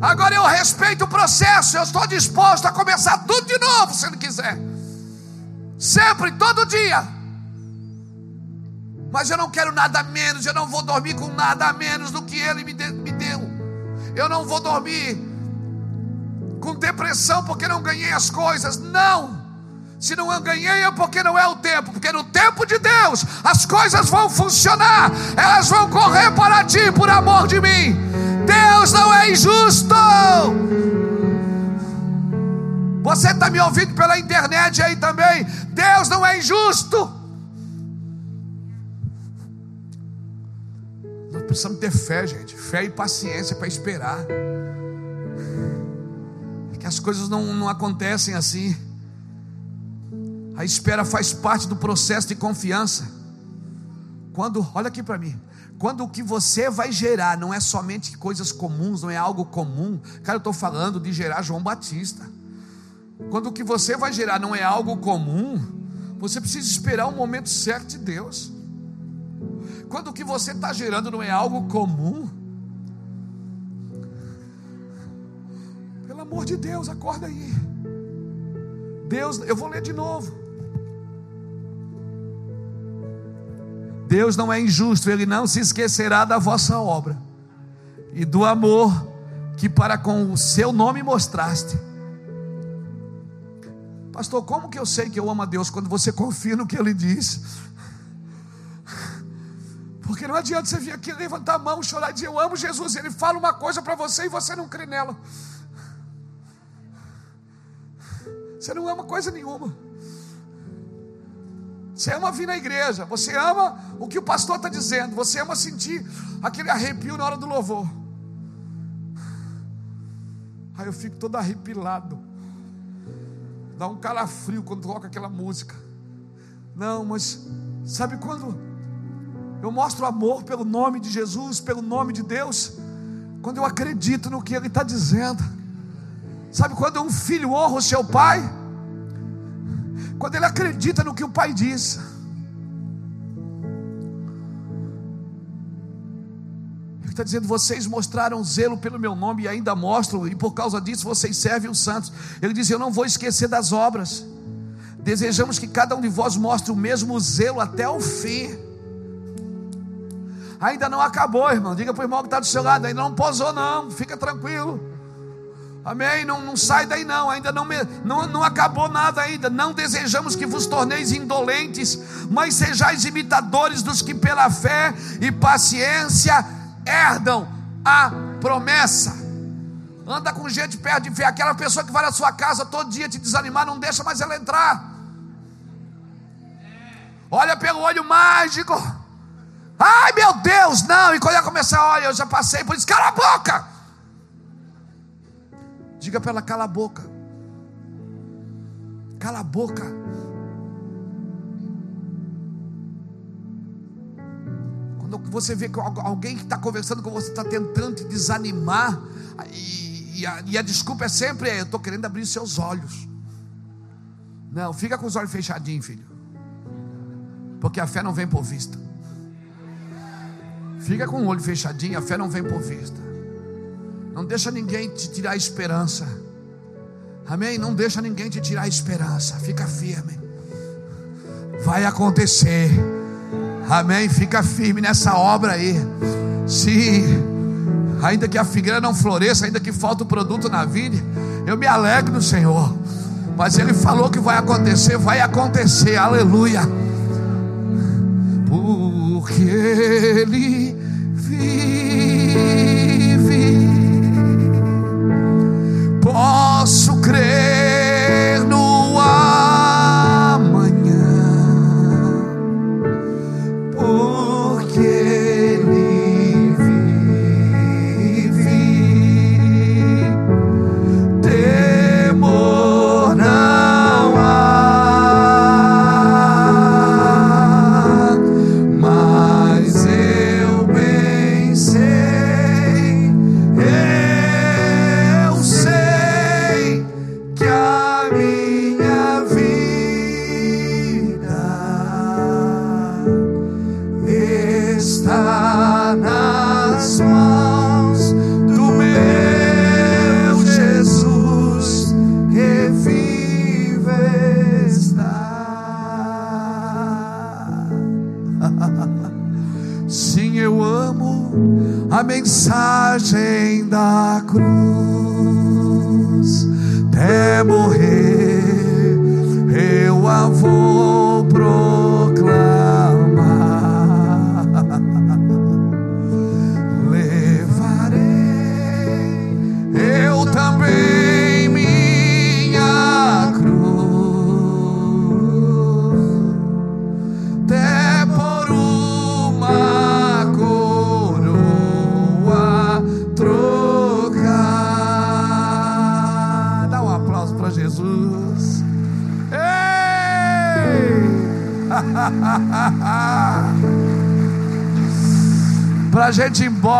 Agora eu respeito o processo. Eu estou disposto a começar tudo de novo, se Ele quiser. Sempre, todo dia. Mas eu não quero nada menos, eu não vou dormir com nada menos do que Ele me, me deu. Eu não vou dormir com depressão porque não ganhei as coisas. Não. Se não ganhei é porque não é o tempo, porque no tempo de Deus as coisas vão funcionar, elas vão correr para ti por amor de mim. Deus não é injusto. Você está me ouvindo pela internet aí também. Deus não é injusto. Nós precisamos ter fé, gente. Fé e paciência para esperar. É que as coisas não, não acontecem assim. A espera faz parte do processo de confiança. Quando, olha aqui para mim. Quando o que você vai gerar não é somente coisas comuns, não é algo comum. Cara, eu estou falando de gerar João Batista. Quando o que você vai gerar não é algo comum, você precisa esperar o momento certo de Deus. Quando o que você está gerando não é algo comum, pelo amor de Deus, acorda aí. Deus, eu vou ler de novo. Deus não é injusto, Ele não se esquecerá da vossa obra e do amor que para com o seu nome mostraste. Pastor, como que eu sei que eu amo a Deus quando você confia no que Ele diz? Porque não adianta você vir aqui levantar a mão, chorar e dizer eu amo Jesus. Ele fala uma coisa para você e você não crê nela. Você não ama coisa nenhuma. Você ama vir na igreja, você ama o que o pastor está dizendo, você ama sentir aquele arrepio na hora do louvor. Aí eu fico todo arrepilado, dá um calafrio quando toca aquela música. Não, mas sabe quando eu mostro amor pelo nome de Jesus, pelo nome de Deus? Quando eu acredito no que Ele está dizendo. Sabe quando um filho honra o seu pai? Quando ele acredita no que o pai diz. Está dizendo: vocês mostraram zelo pelo meu nome e ainda mostram, e por causa disso vocês servem os santos. Ele diz: Eu não vou esquecer das obras. Desejamos que cada um de vós mostre o mesmo zelo até o fim. Ainda não acabou, irmão. Diga para o irmão que está do seu lado: ainda não posou, não. Fica tranquilo. Amém? Não, não sai daí não, ainda não, não, não acabou nada ainda. Não desejamos que vos torneis indolentes, mas sejais imitadores dos que pela fé e paciência herdam a promessa. Anda com gente perto de fé, aquela pessoa que vai na sua casa todo dia te desanimar, não deixa mais ela entrar. Olha pelo olho mágico. Ai meu Deus, não. E quando ela começar, olha, eu já passei por isso, cala a boca. Diga para ela: cala a boca. Cala a boca. Você vê que alguém que está conversando com você está tentando te desanimar, e, e, a, e a desculpa é sempre: eu estou querendo abrir seus olhos. Não, fica com os olhos fechadinhos, filho. Porque a fé não vem por vista. Fica com o olho fechadinho, a fé não vem por vista. Não deixa ninguém te tirar a esperança. Amém? Não deixa ninguém te tirar a esperança. Fica firme. Vai acontecer. Amém? Fica firme nessa obra aí. Se ainda que a figueira não floresça, ainda que falta o produto na vida, eu me alegro no Senhor. Mas Ele falou que vai acontecer, vai acontecer. Aleluia. Porque Ele vive. posso crer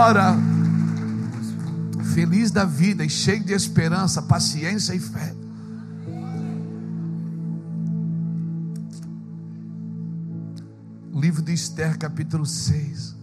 embora, feliz da vida e cheio de esperança, paciência e fé. Livro de Esther, capítulo 6.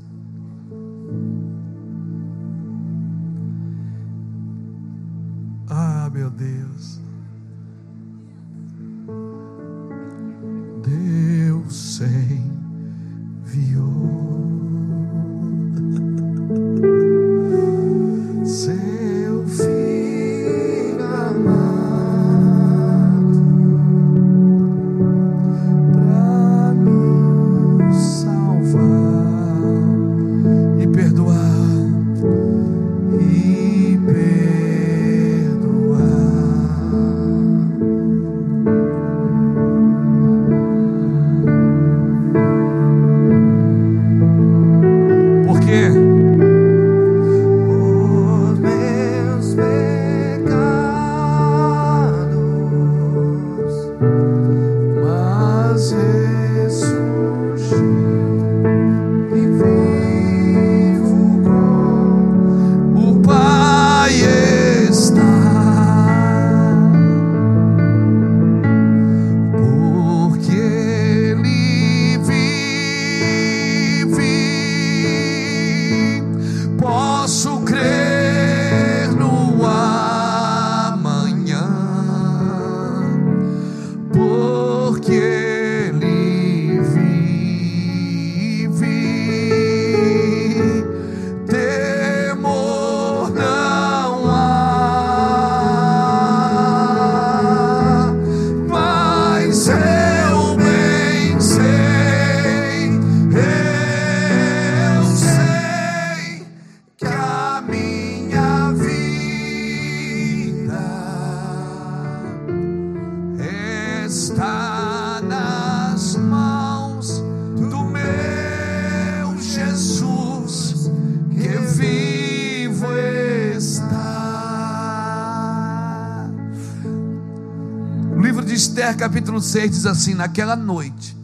Capítulo 6, diz assim: Naquela noite,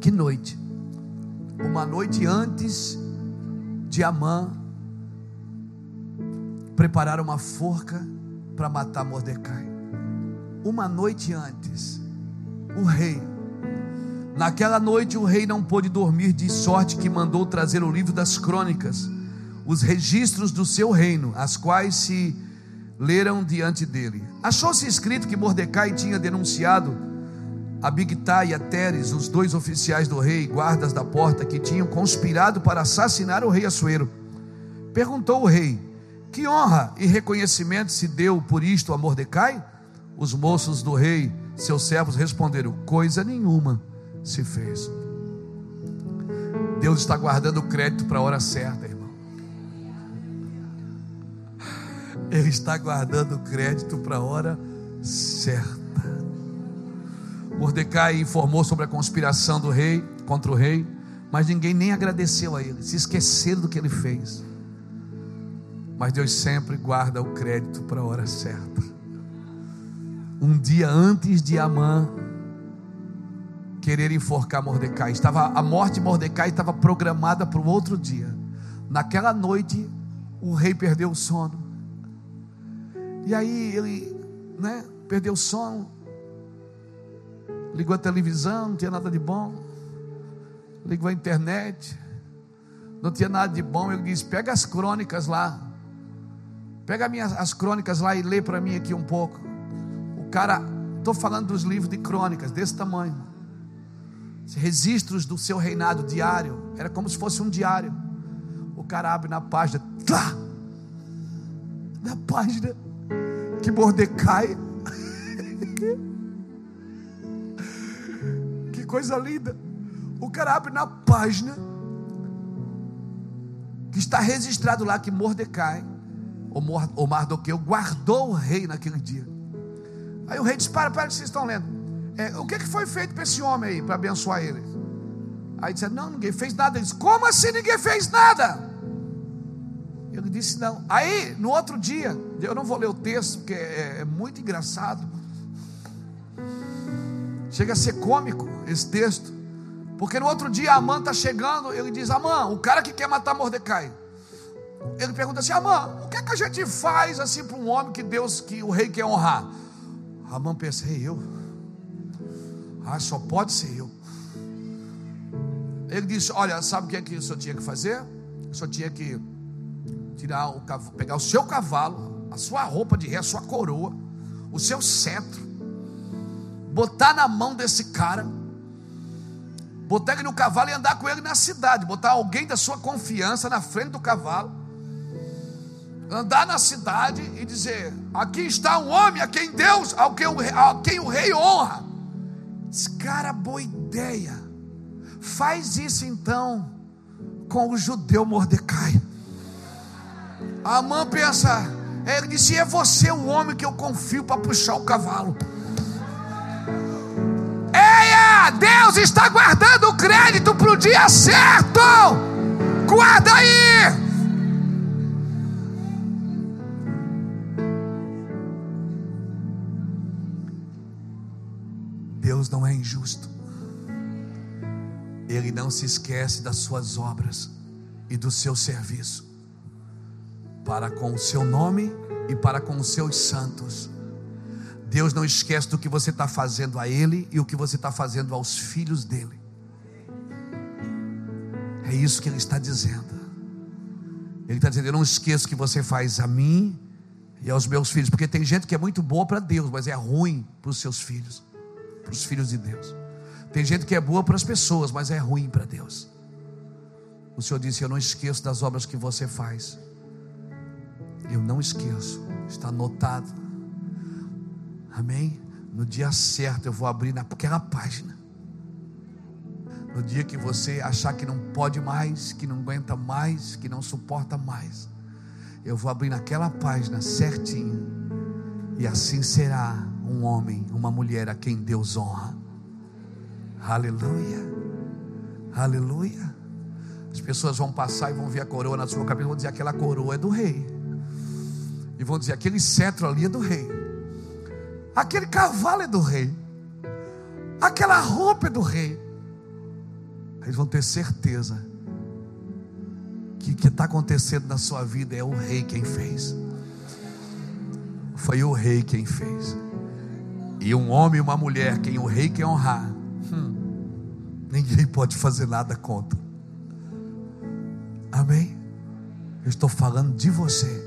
que noite? Uma noite antes de Amã preparar uma forca para matar Mordecai uma noite antes, o rei, naquela noite o rei não pôde dormir, de sorte que mandou trazer o livro das crônicas, os registros do seu reino, as quais se leram diante dele. Achou-se escrito que Mordecai tinha denunciado a Bigtai e a Teres, os dois oficiais do rei, guardas da porta, que tinham conspirado para assassinar o rei Assuero. Perguntou o rei: Que honra e reconhecimento se deu por isto a Mordecai? Os moços do rei, seus servos, responderam: Coisa nenhuma se fez. Deus está guardando o crédito para a hora certa, Ele está guardando o crédito para a hora certa. Mordecai informou sobre a conspiração do rei contra o rei, mas ninguém nem agradeceu a ele, se esqueceram do que ele fez. Mas Deus sempre guarda o crédito para a hora certa. Um dia antes de Amã querer enforcar Mordecai, estava a morte de Mordecai estava programada para o outro dia. Naquela noite, o rei perdeu o sono. E aí ele, né, perdeu o sono. Ligou a televisão, não tinha nada de bom. Ligou a internet, não tinha nada de bom. Ele disse: Pega as crônicas lá, pega minhas, as crônicas lá e lê para mim aqui um pouco. O cara, estou falando dos livros de crônicas desse tamanho, registros do seu reinado diário. Era como se fosse um diário. O cara abre na página, tá, na página que Mordecai Que coisa linda. O cara abre na página que está registrado lá que Mordecai, ou, Mardoqueu, guardou o rei naquele dia. Aí o rei diz: Para, para, que vocês estão lendo. É, o que, que foi feito para esse homem aí, para abençoar ele? Aí disse: Não, ninguém fez nada. Ele disse: Como assim ninguém fez nada? Ele disse: Não. Aí, no outro dia, eu não vou ler o texto, porque é, é muito engraçado. Chega a ser cômico esse texto. Porque no outro dia Amã está chegando, ele diz: Amã, o cara que quer matar Mordecai. Ele pergunta assim: Amã, o que é que a gente faz assim para um homem que Deus, que o rei quer honrar? Amã pensa: Ei, eu? Ah, só pode ser eu. Ele disse: Olha, sabe o que é que o senhor tinha que fazer? O senhor tinha que tirar o pegar o seu cavalo, a sua roupa de rei, a sua coroa, o seu cetro, botar na mão desse cara, botar ele no cavalo e andar com ele na cidade, botar alguém da sua confiança na frente do cavalo, andar na cidade e dizer: aqui está um homem a quem Deus, a quem o, a quem o rei honra. Esse cara, boa ideia. Faz isso então com o judeu Mordecai. A mãe pensa, ele disse: é você o homem que eu confio para puxar o cavalo. Eia, Deus está guardando o crédito para o dia certo. Guarda aí. Deus não é injusto. Ele não se esquece das suas obras e do seu serviço para com o seu nome e para com os seus santos. Deus não esquece do que você está fazendo a Ele e o que você está fazendo aos filhos dele. É isso que Ele está dizendo. Ele está dizendo: Eu não esqueço que você faz a mim e aos meus filhos, porque tem gente que é muito boa para Deus, mas é ruim para os seus filhos, para os filhos de Deus. Tem gente que é boa para as pessoas, mas é ruim para Deus. O Senhor disse: Eu não esqueço das obras que você faz. Eu não esqueço, está anotado. Amém? No dia certo eu vou abrir naquela página. No dia que você achar que não pode mais, que não aguenta mais, que não suporta mais, eu vou abrir naquela página certinho. E assim será um homem, uma mulher a quem Deus honra. Aleluia. Aleluia. As pessoas vão passar e vão ver a coroa na sua cabeça, vão dizer: aquela coroa é do rei. E vão dizer: aquele cetro ali é do rei. Aquele cavalo é do rei. Aquela roupa é do rei. Eles vão ter certeza que o que está acontecendo na sua vida é o rei quem fez. Foi o rei quem fez. E um homem e uma mulher, quem o rei quer honrar, hum, ninguém pode fazer nada contra. Amém? Eu estou falando de você.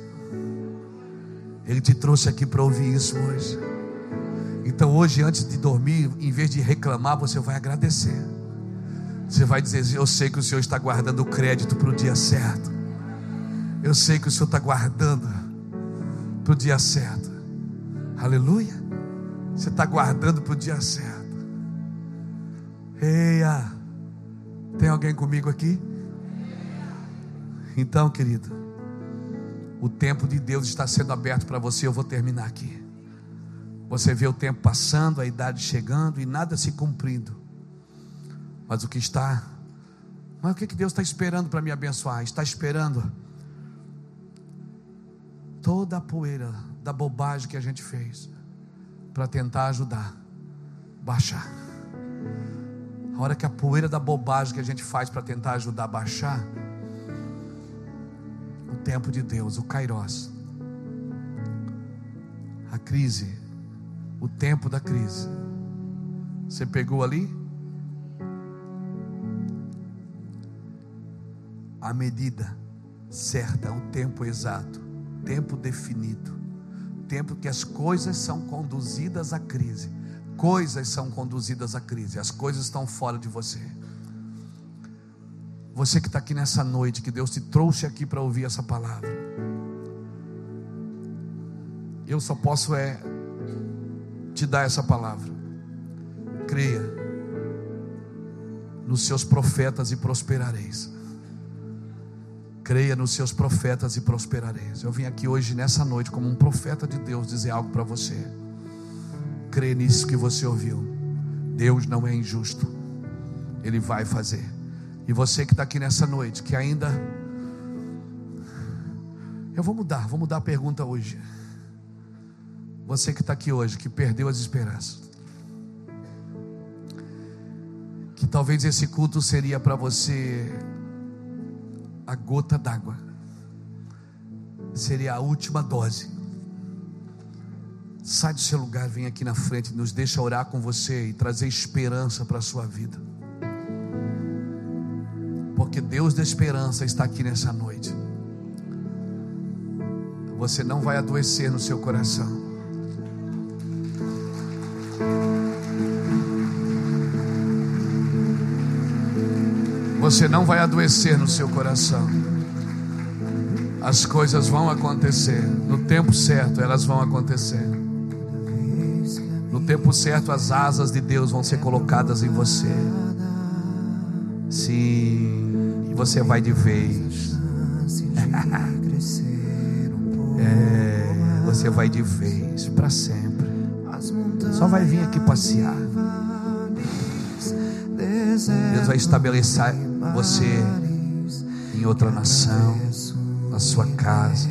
Ele te trouxe aqui para ouvir isso hoje. Então, hoje, antes de dormir, em vez de reclamar, você vai agradecer. Você vai dizer: Eu sei que o Senhor está guardando o crédito para o dia certo. Eu sei que o Senhor está guardando para o dia certo. Aleluia. Você está guardando para o dia certo. Eia. Tem alguém comigo aqui? Então, querido, o tempo de Deus está sendo aberto para você. Eu vou terminar aqui. Você vê o tempo passando, a idade chegando e nada se cumprindo. Mas o que está, mas o que Deus está esperando para me abençoar? Está esperando toda a poeira da bobagem que a gente fez para tentar ajudar, baixar. A hora que a poeira da bobagem que a gente faz para tentar ajudar a baixar, o tempo de Deus, o Kairos, a crise, o tempo da crise. Você pegou ali? A medida certa, o tempo exato, tempo definido, tempo que as coisas são conduzidas à crise. Coisas são conduzidas à crise, as coisas estão fora de você. Você que está aqui nessa noite, que Deus te trouxe aqui para ouvir essa palavra. Eu só posso é te dar essa palavra. Creia nos seus profetas e prosperareis. Creia nos seus profetas e prosperareis. Eu vim aqui hoje, nessa noite, como um profeta de Deus, dizer algo para você. Creia nisso que você ouviu. Deus não é injusto, Ele vai fazer. E você que está aqui nessa noite, que ainda. Eu vou mudar, vou mudar a pergunta hoje. Você que está aqui hoje, que perdeu as esperanças. Que talvez esse culto seria para você a gota d'água. Seria a última dose. Sai do seu lugar, vem aqui na frente, nos deixa orar com você e trazer esperança para a sua vida porque Deus da esperança está aqui nessa noite. você não vai adoecer no seu coração. Você não vai adoecer no seu coração. As coisas vão acontecer. No tempo certo, elas vão acontecer. No tempo certo, as asas de Deus vão ser colocadas em você. Sim, você vai de vez. É, você vai de vez para sempre. Só vai vir aqui passear. Deus vai estabelecer você em outra nação, na sua casa.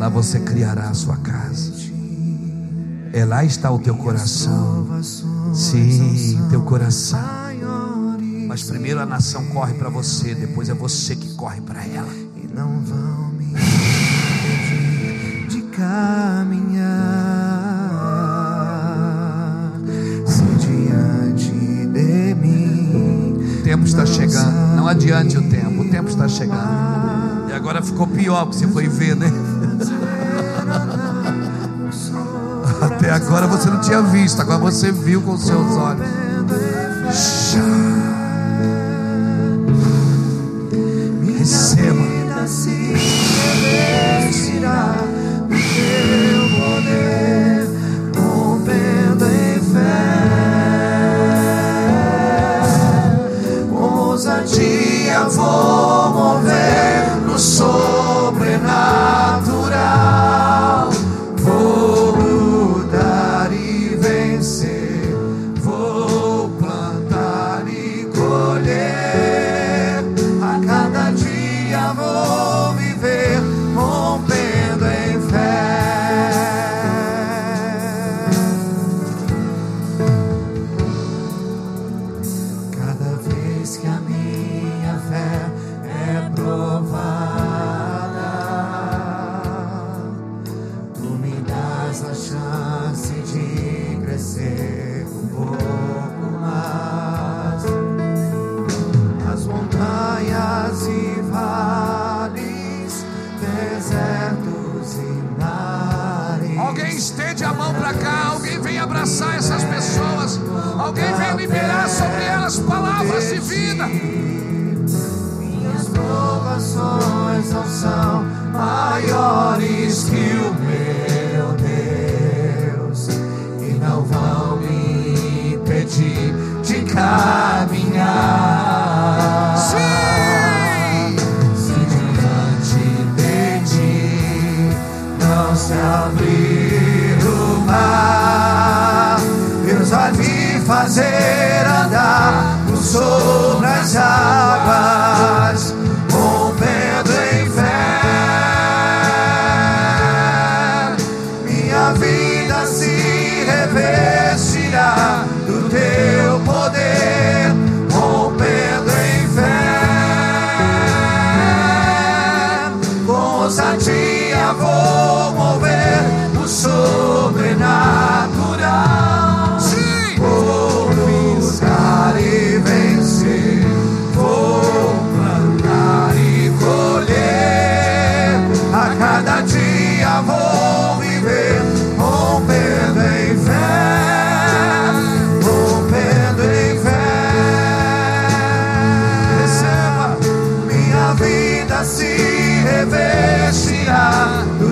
Lá você criará a sua casa. É lá está o teu coração. Sim, teu coração. Mas primeiro a nação corre para você, depois é você que corre para ela. E não vão me impedir de caminhar. Se diante de mim O tempo está chegando. Não adiante o tempo, o tempo está chegando. E agora ficou pior, porque você foi ver, né? Até agora você não tinha visto, agora você viu com os seus olhos. Receba. 나.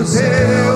Deus.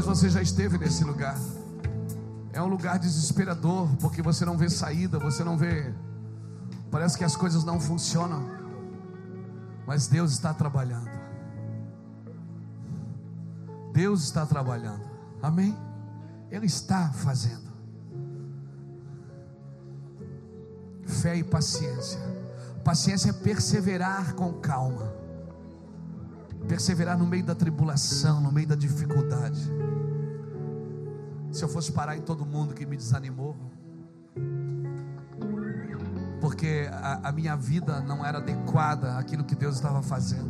Talvez você já esteve nesse lugar. É um lugar desesperador, porque você não vê saída, você não vê. Parece que as coisas não funcionam. Mas Deus está trabalhando. Deus está trabalhando. Amém? Ele está fazendo. Fé e paciência. Paciência é perseverar com calma. Perseverar no meio da tribulação, no meio da dificuldade. Se eu fosse parar em todo mundo que me desanimou, porque a, a minha vida não era adequada àquilo que Deus estava fazendo.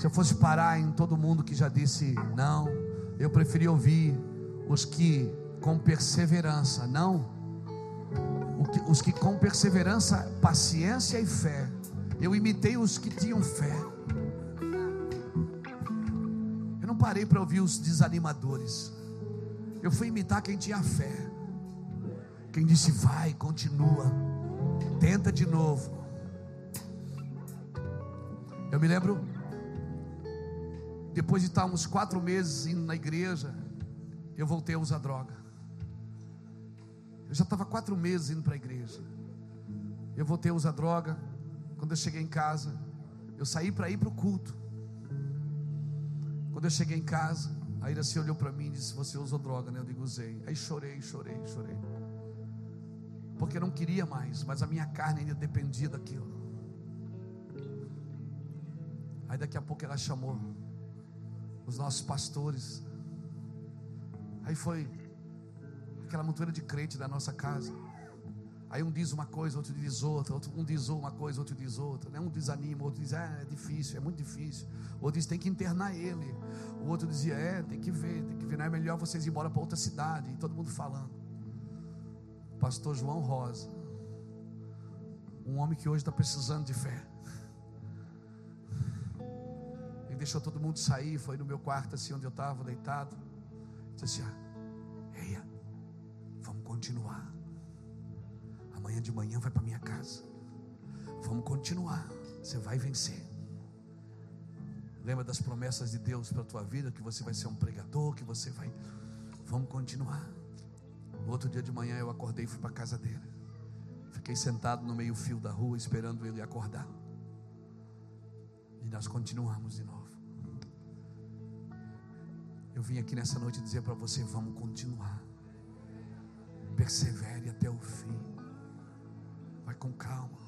Se eu fosse parar em todo mundo que já disse não, eu preferi ouvir os que com perseverança, não, os que com perseverança, paciência e fé. Eu imitei os que tinham fé. Parei para ouvir os desanimadores. Eu fui imitar quem tinha fé. Quem disse vai, continua, tenta de novo. Eu me lembro, depois de estar uns quatro meses indo na igreja, eu voltei a usar droga. Eu já estava quatro meses indo para a igreja. Eu voltei a usar droga. Quando eu cheguei em casa, eu saí para ir para o culto. Quando eu cheguei em casa, a Iraci olhou para mim e disse: Você usou droga, né? Eu digo: Usei. Aí chorei, chorei, chorei. Porque não queria mais, mas a minha carne ainda dependia daquilo. Aí daqui a pouco ela chamou os nossos pastores. Aí foi aquela montoeira de crente da nossa casa. Aí um diz uma coisa, outro diz outra, outro, um diz uma coisa, outro diz outra, né? um desanima, outro diz, é, é difícil, é muito difícil. Outro diz, tem que internar ele. O outro dizia, é, tem que ver, tem que ver, não é melhor vocês ir embora para outra cidade. E todo mundo falando. Pastor João Rosa, um homem que hoje está precisando de fé. Ele deixou todo mundo sair, foi no meu quarto, assim, onde eu estava, deitado. Disse assim: ah, Eia, vamos continuar. Amanhã de manhã vai para minha casa. Vamos continuar. Você vai vencer. Lembra das promessas de Deus para a tua vida, que você vai ser um pregador, que você vai. Vamos continuar. outro dia de manhã eu acordei e fui para a casa dele. Fiquei sentado no meio-fio da rua esperando ele acordar. E nós continuamos de novo. Eu vim aqui nessa noite dizer para você: vamos continuar. Persevere até o fim. Com calma.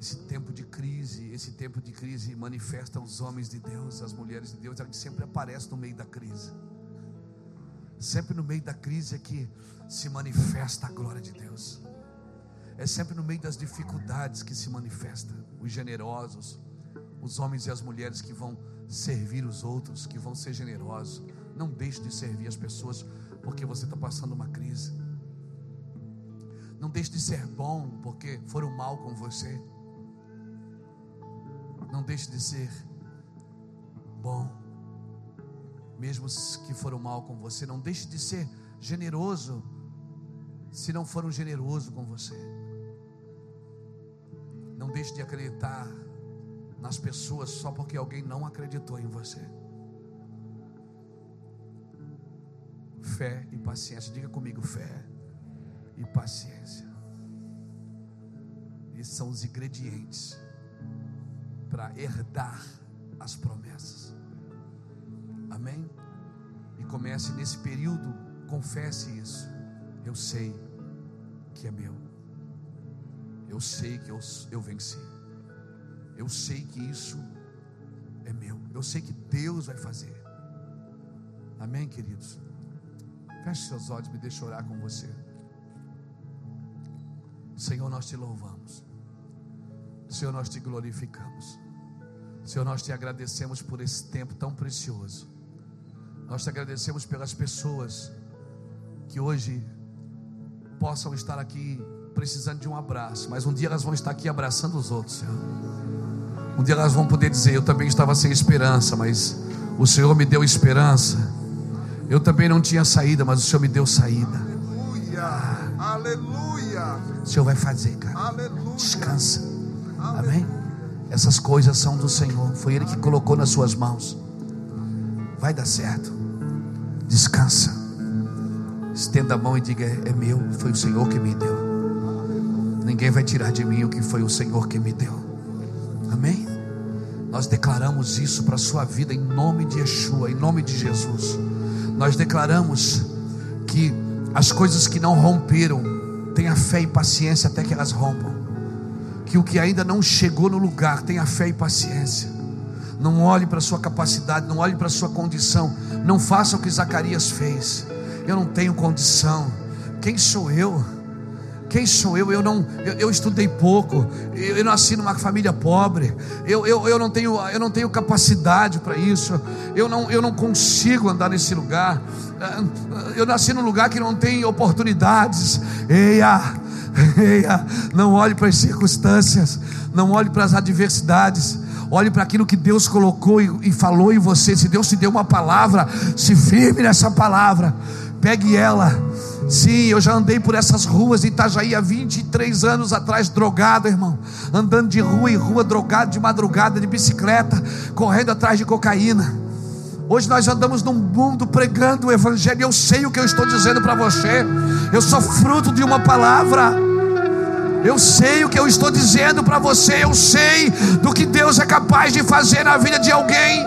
Esse tempo de crise, esse tempo de crise manifesta os homens de Deus, as mulheres de Deus, elas sempre aparecem no meio da crise. Sempre no meio da crise é que se manifesta a glória de Deus. É sempre no meio das dificuldades que se manifesta os generosos, os homens e as mulheres que vão servir os outros, que vão ser generosos. Não deixe de servir as pessoas porque você está passando uma crise. Não deixe de ser bom porque foram mal com você. Não deixe de ser bom, mesmo que foram mal com você. Não deixe de ser generoso se não foram generoso com você. Não deixe de acreditar nas pessoas só porque alguém não acreditou em você. Fé e paciência. Diga comigo, fé e paciência. Esses são os ingredientes para herdar as promessas. Amém? E comece nesse período, confesse isso. Eu sei que é meu. Eu sei que eu, eu venci. Eu sei que isso é meu. Eu sei que Deus vai fazer. Amém, queridos? Feche seus olhos, me deixe orar com você. Senhor, nós te louvamos. Senhor, nós te glorificamos. Senhor, nós te agradecemos por esse tempo tão precioso. Nós te agradecemos pelas pessoas que hoje possam estar aqui precisando de um abraço, mas um dia elas vão estar aqui abraçando os outros, Senhor. Um dia elas vão poder dizer: Eu também estava sem esperança, mas o Senhor me deu esperança. Eu também não tinha saída, mas o Senhor me deu saída. Aleluia. Aleluia. O Senhor vai fazer, cara. Aleluia. Descansa. Amém? Essas coisas são do Senhor. Foi Ele que colocou nas suas mãos. Vai dar certo. Descansa. Estenda a mão e diga: É meu. Foi o Senhor que me deu. Ninguém vai tirar de mim o que foi o Senhor que me deu. Amém? Nós declaramos isso para a sua vida em nome de Yeshua, em nome de Jesus. Nós declaramos que as coisas que não romperam, tenha fé e paciência até que elas rompam. Que o que ainda não chegou no lugar, tenha fé e paciência. Não olhe para a sua capacidade, não olhe para a sua condição. Não faça o que Zacarias fez. Eu não tenho condição. Quem sou eu? Quem sou eu? Eu não, eu, eu estudei pouco. Eu, eu, nasci numa família pobre. Eu, eu, eu, não tenho, eu não tenho capacidade para isso. Eu não, eu não consigo andar nesse lugar. Eu nasci num lugar que não tem oportunidades. Eia, eia, não olhe para as circunstâncias. Não olhe para as adversidades. Olhe para aquilo que Deus colocou e, e falou em você. Se Deus te deu uma palavra, se firme nessa palavra. Pegue ela Sim, eu já andei por essas ruas de Itajaí há 23 anos atrás, drogado, irmão. Andando de rua em rua, drogado de madrugada, de bicicleta, correndo atrás de cocaína. Hoje nós andamos num mundo pregando o Evangelho. Eu sei o que eu estou dizendo para você. Eu sou fruto de uma palavra. Eu sei o que eu estou dizendo para você. Eu sei do que Deus é capaz de fazer na vida de alguém.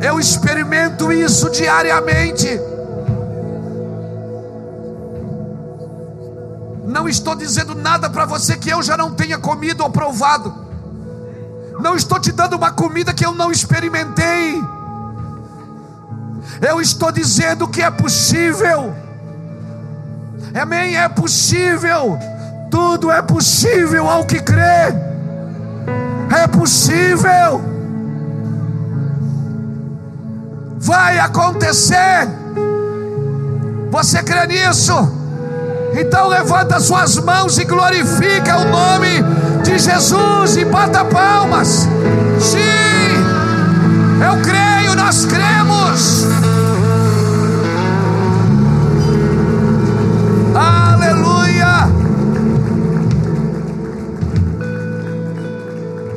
Eu experimento isso diariamente. Não estou dizendo nada para você que eu já não tenha comido ou provado. Não estou te dando uma comida que eu não experimentei. Eu estou dizendo que é possível. Amém? É possível. Tudo é possível ao que crê. É possível. Vai acontecer. Você crê nisso? Então levanta suas mãos e glorifica o nome de Jesus e bata palmas. Sim, eu creio, nós cremos. Aleluia.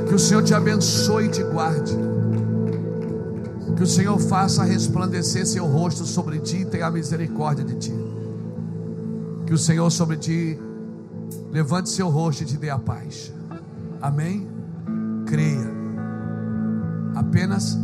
Que o Senhor te abençoe e te guarde. Que o Senhor faça resplandecer seu rosto sobre ti e tenha misericórdia de ti. Que o Senhor sobre ti levante seu rosto e te dê a paz. Amém? Creia. Apenas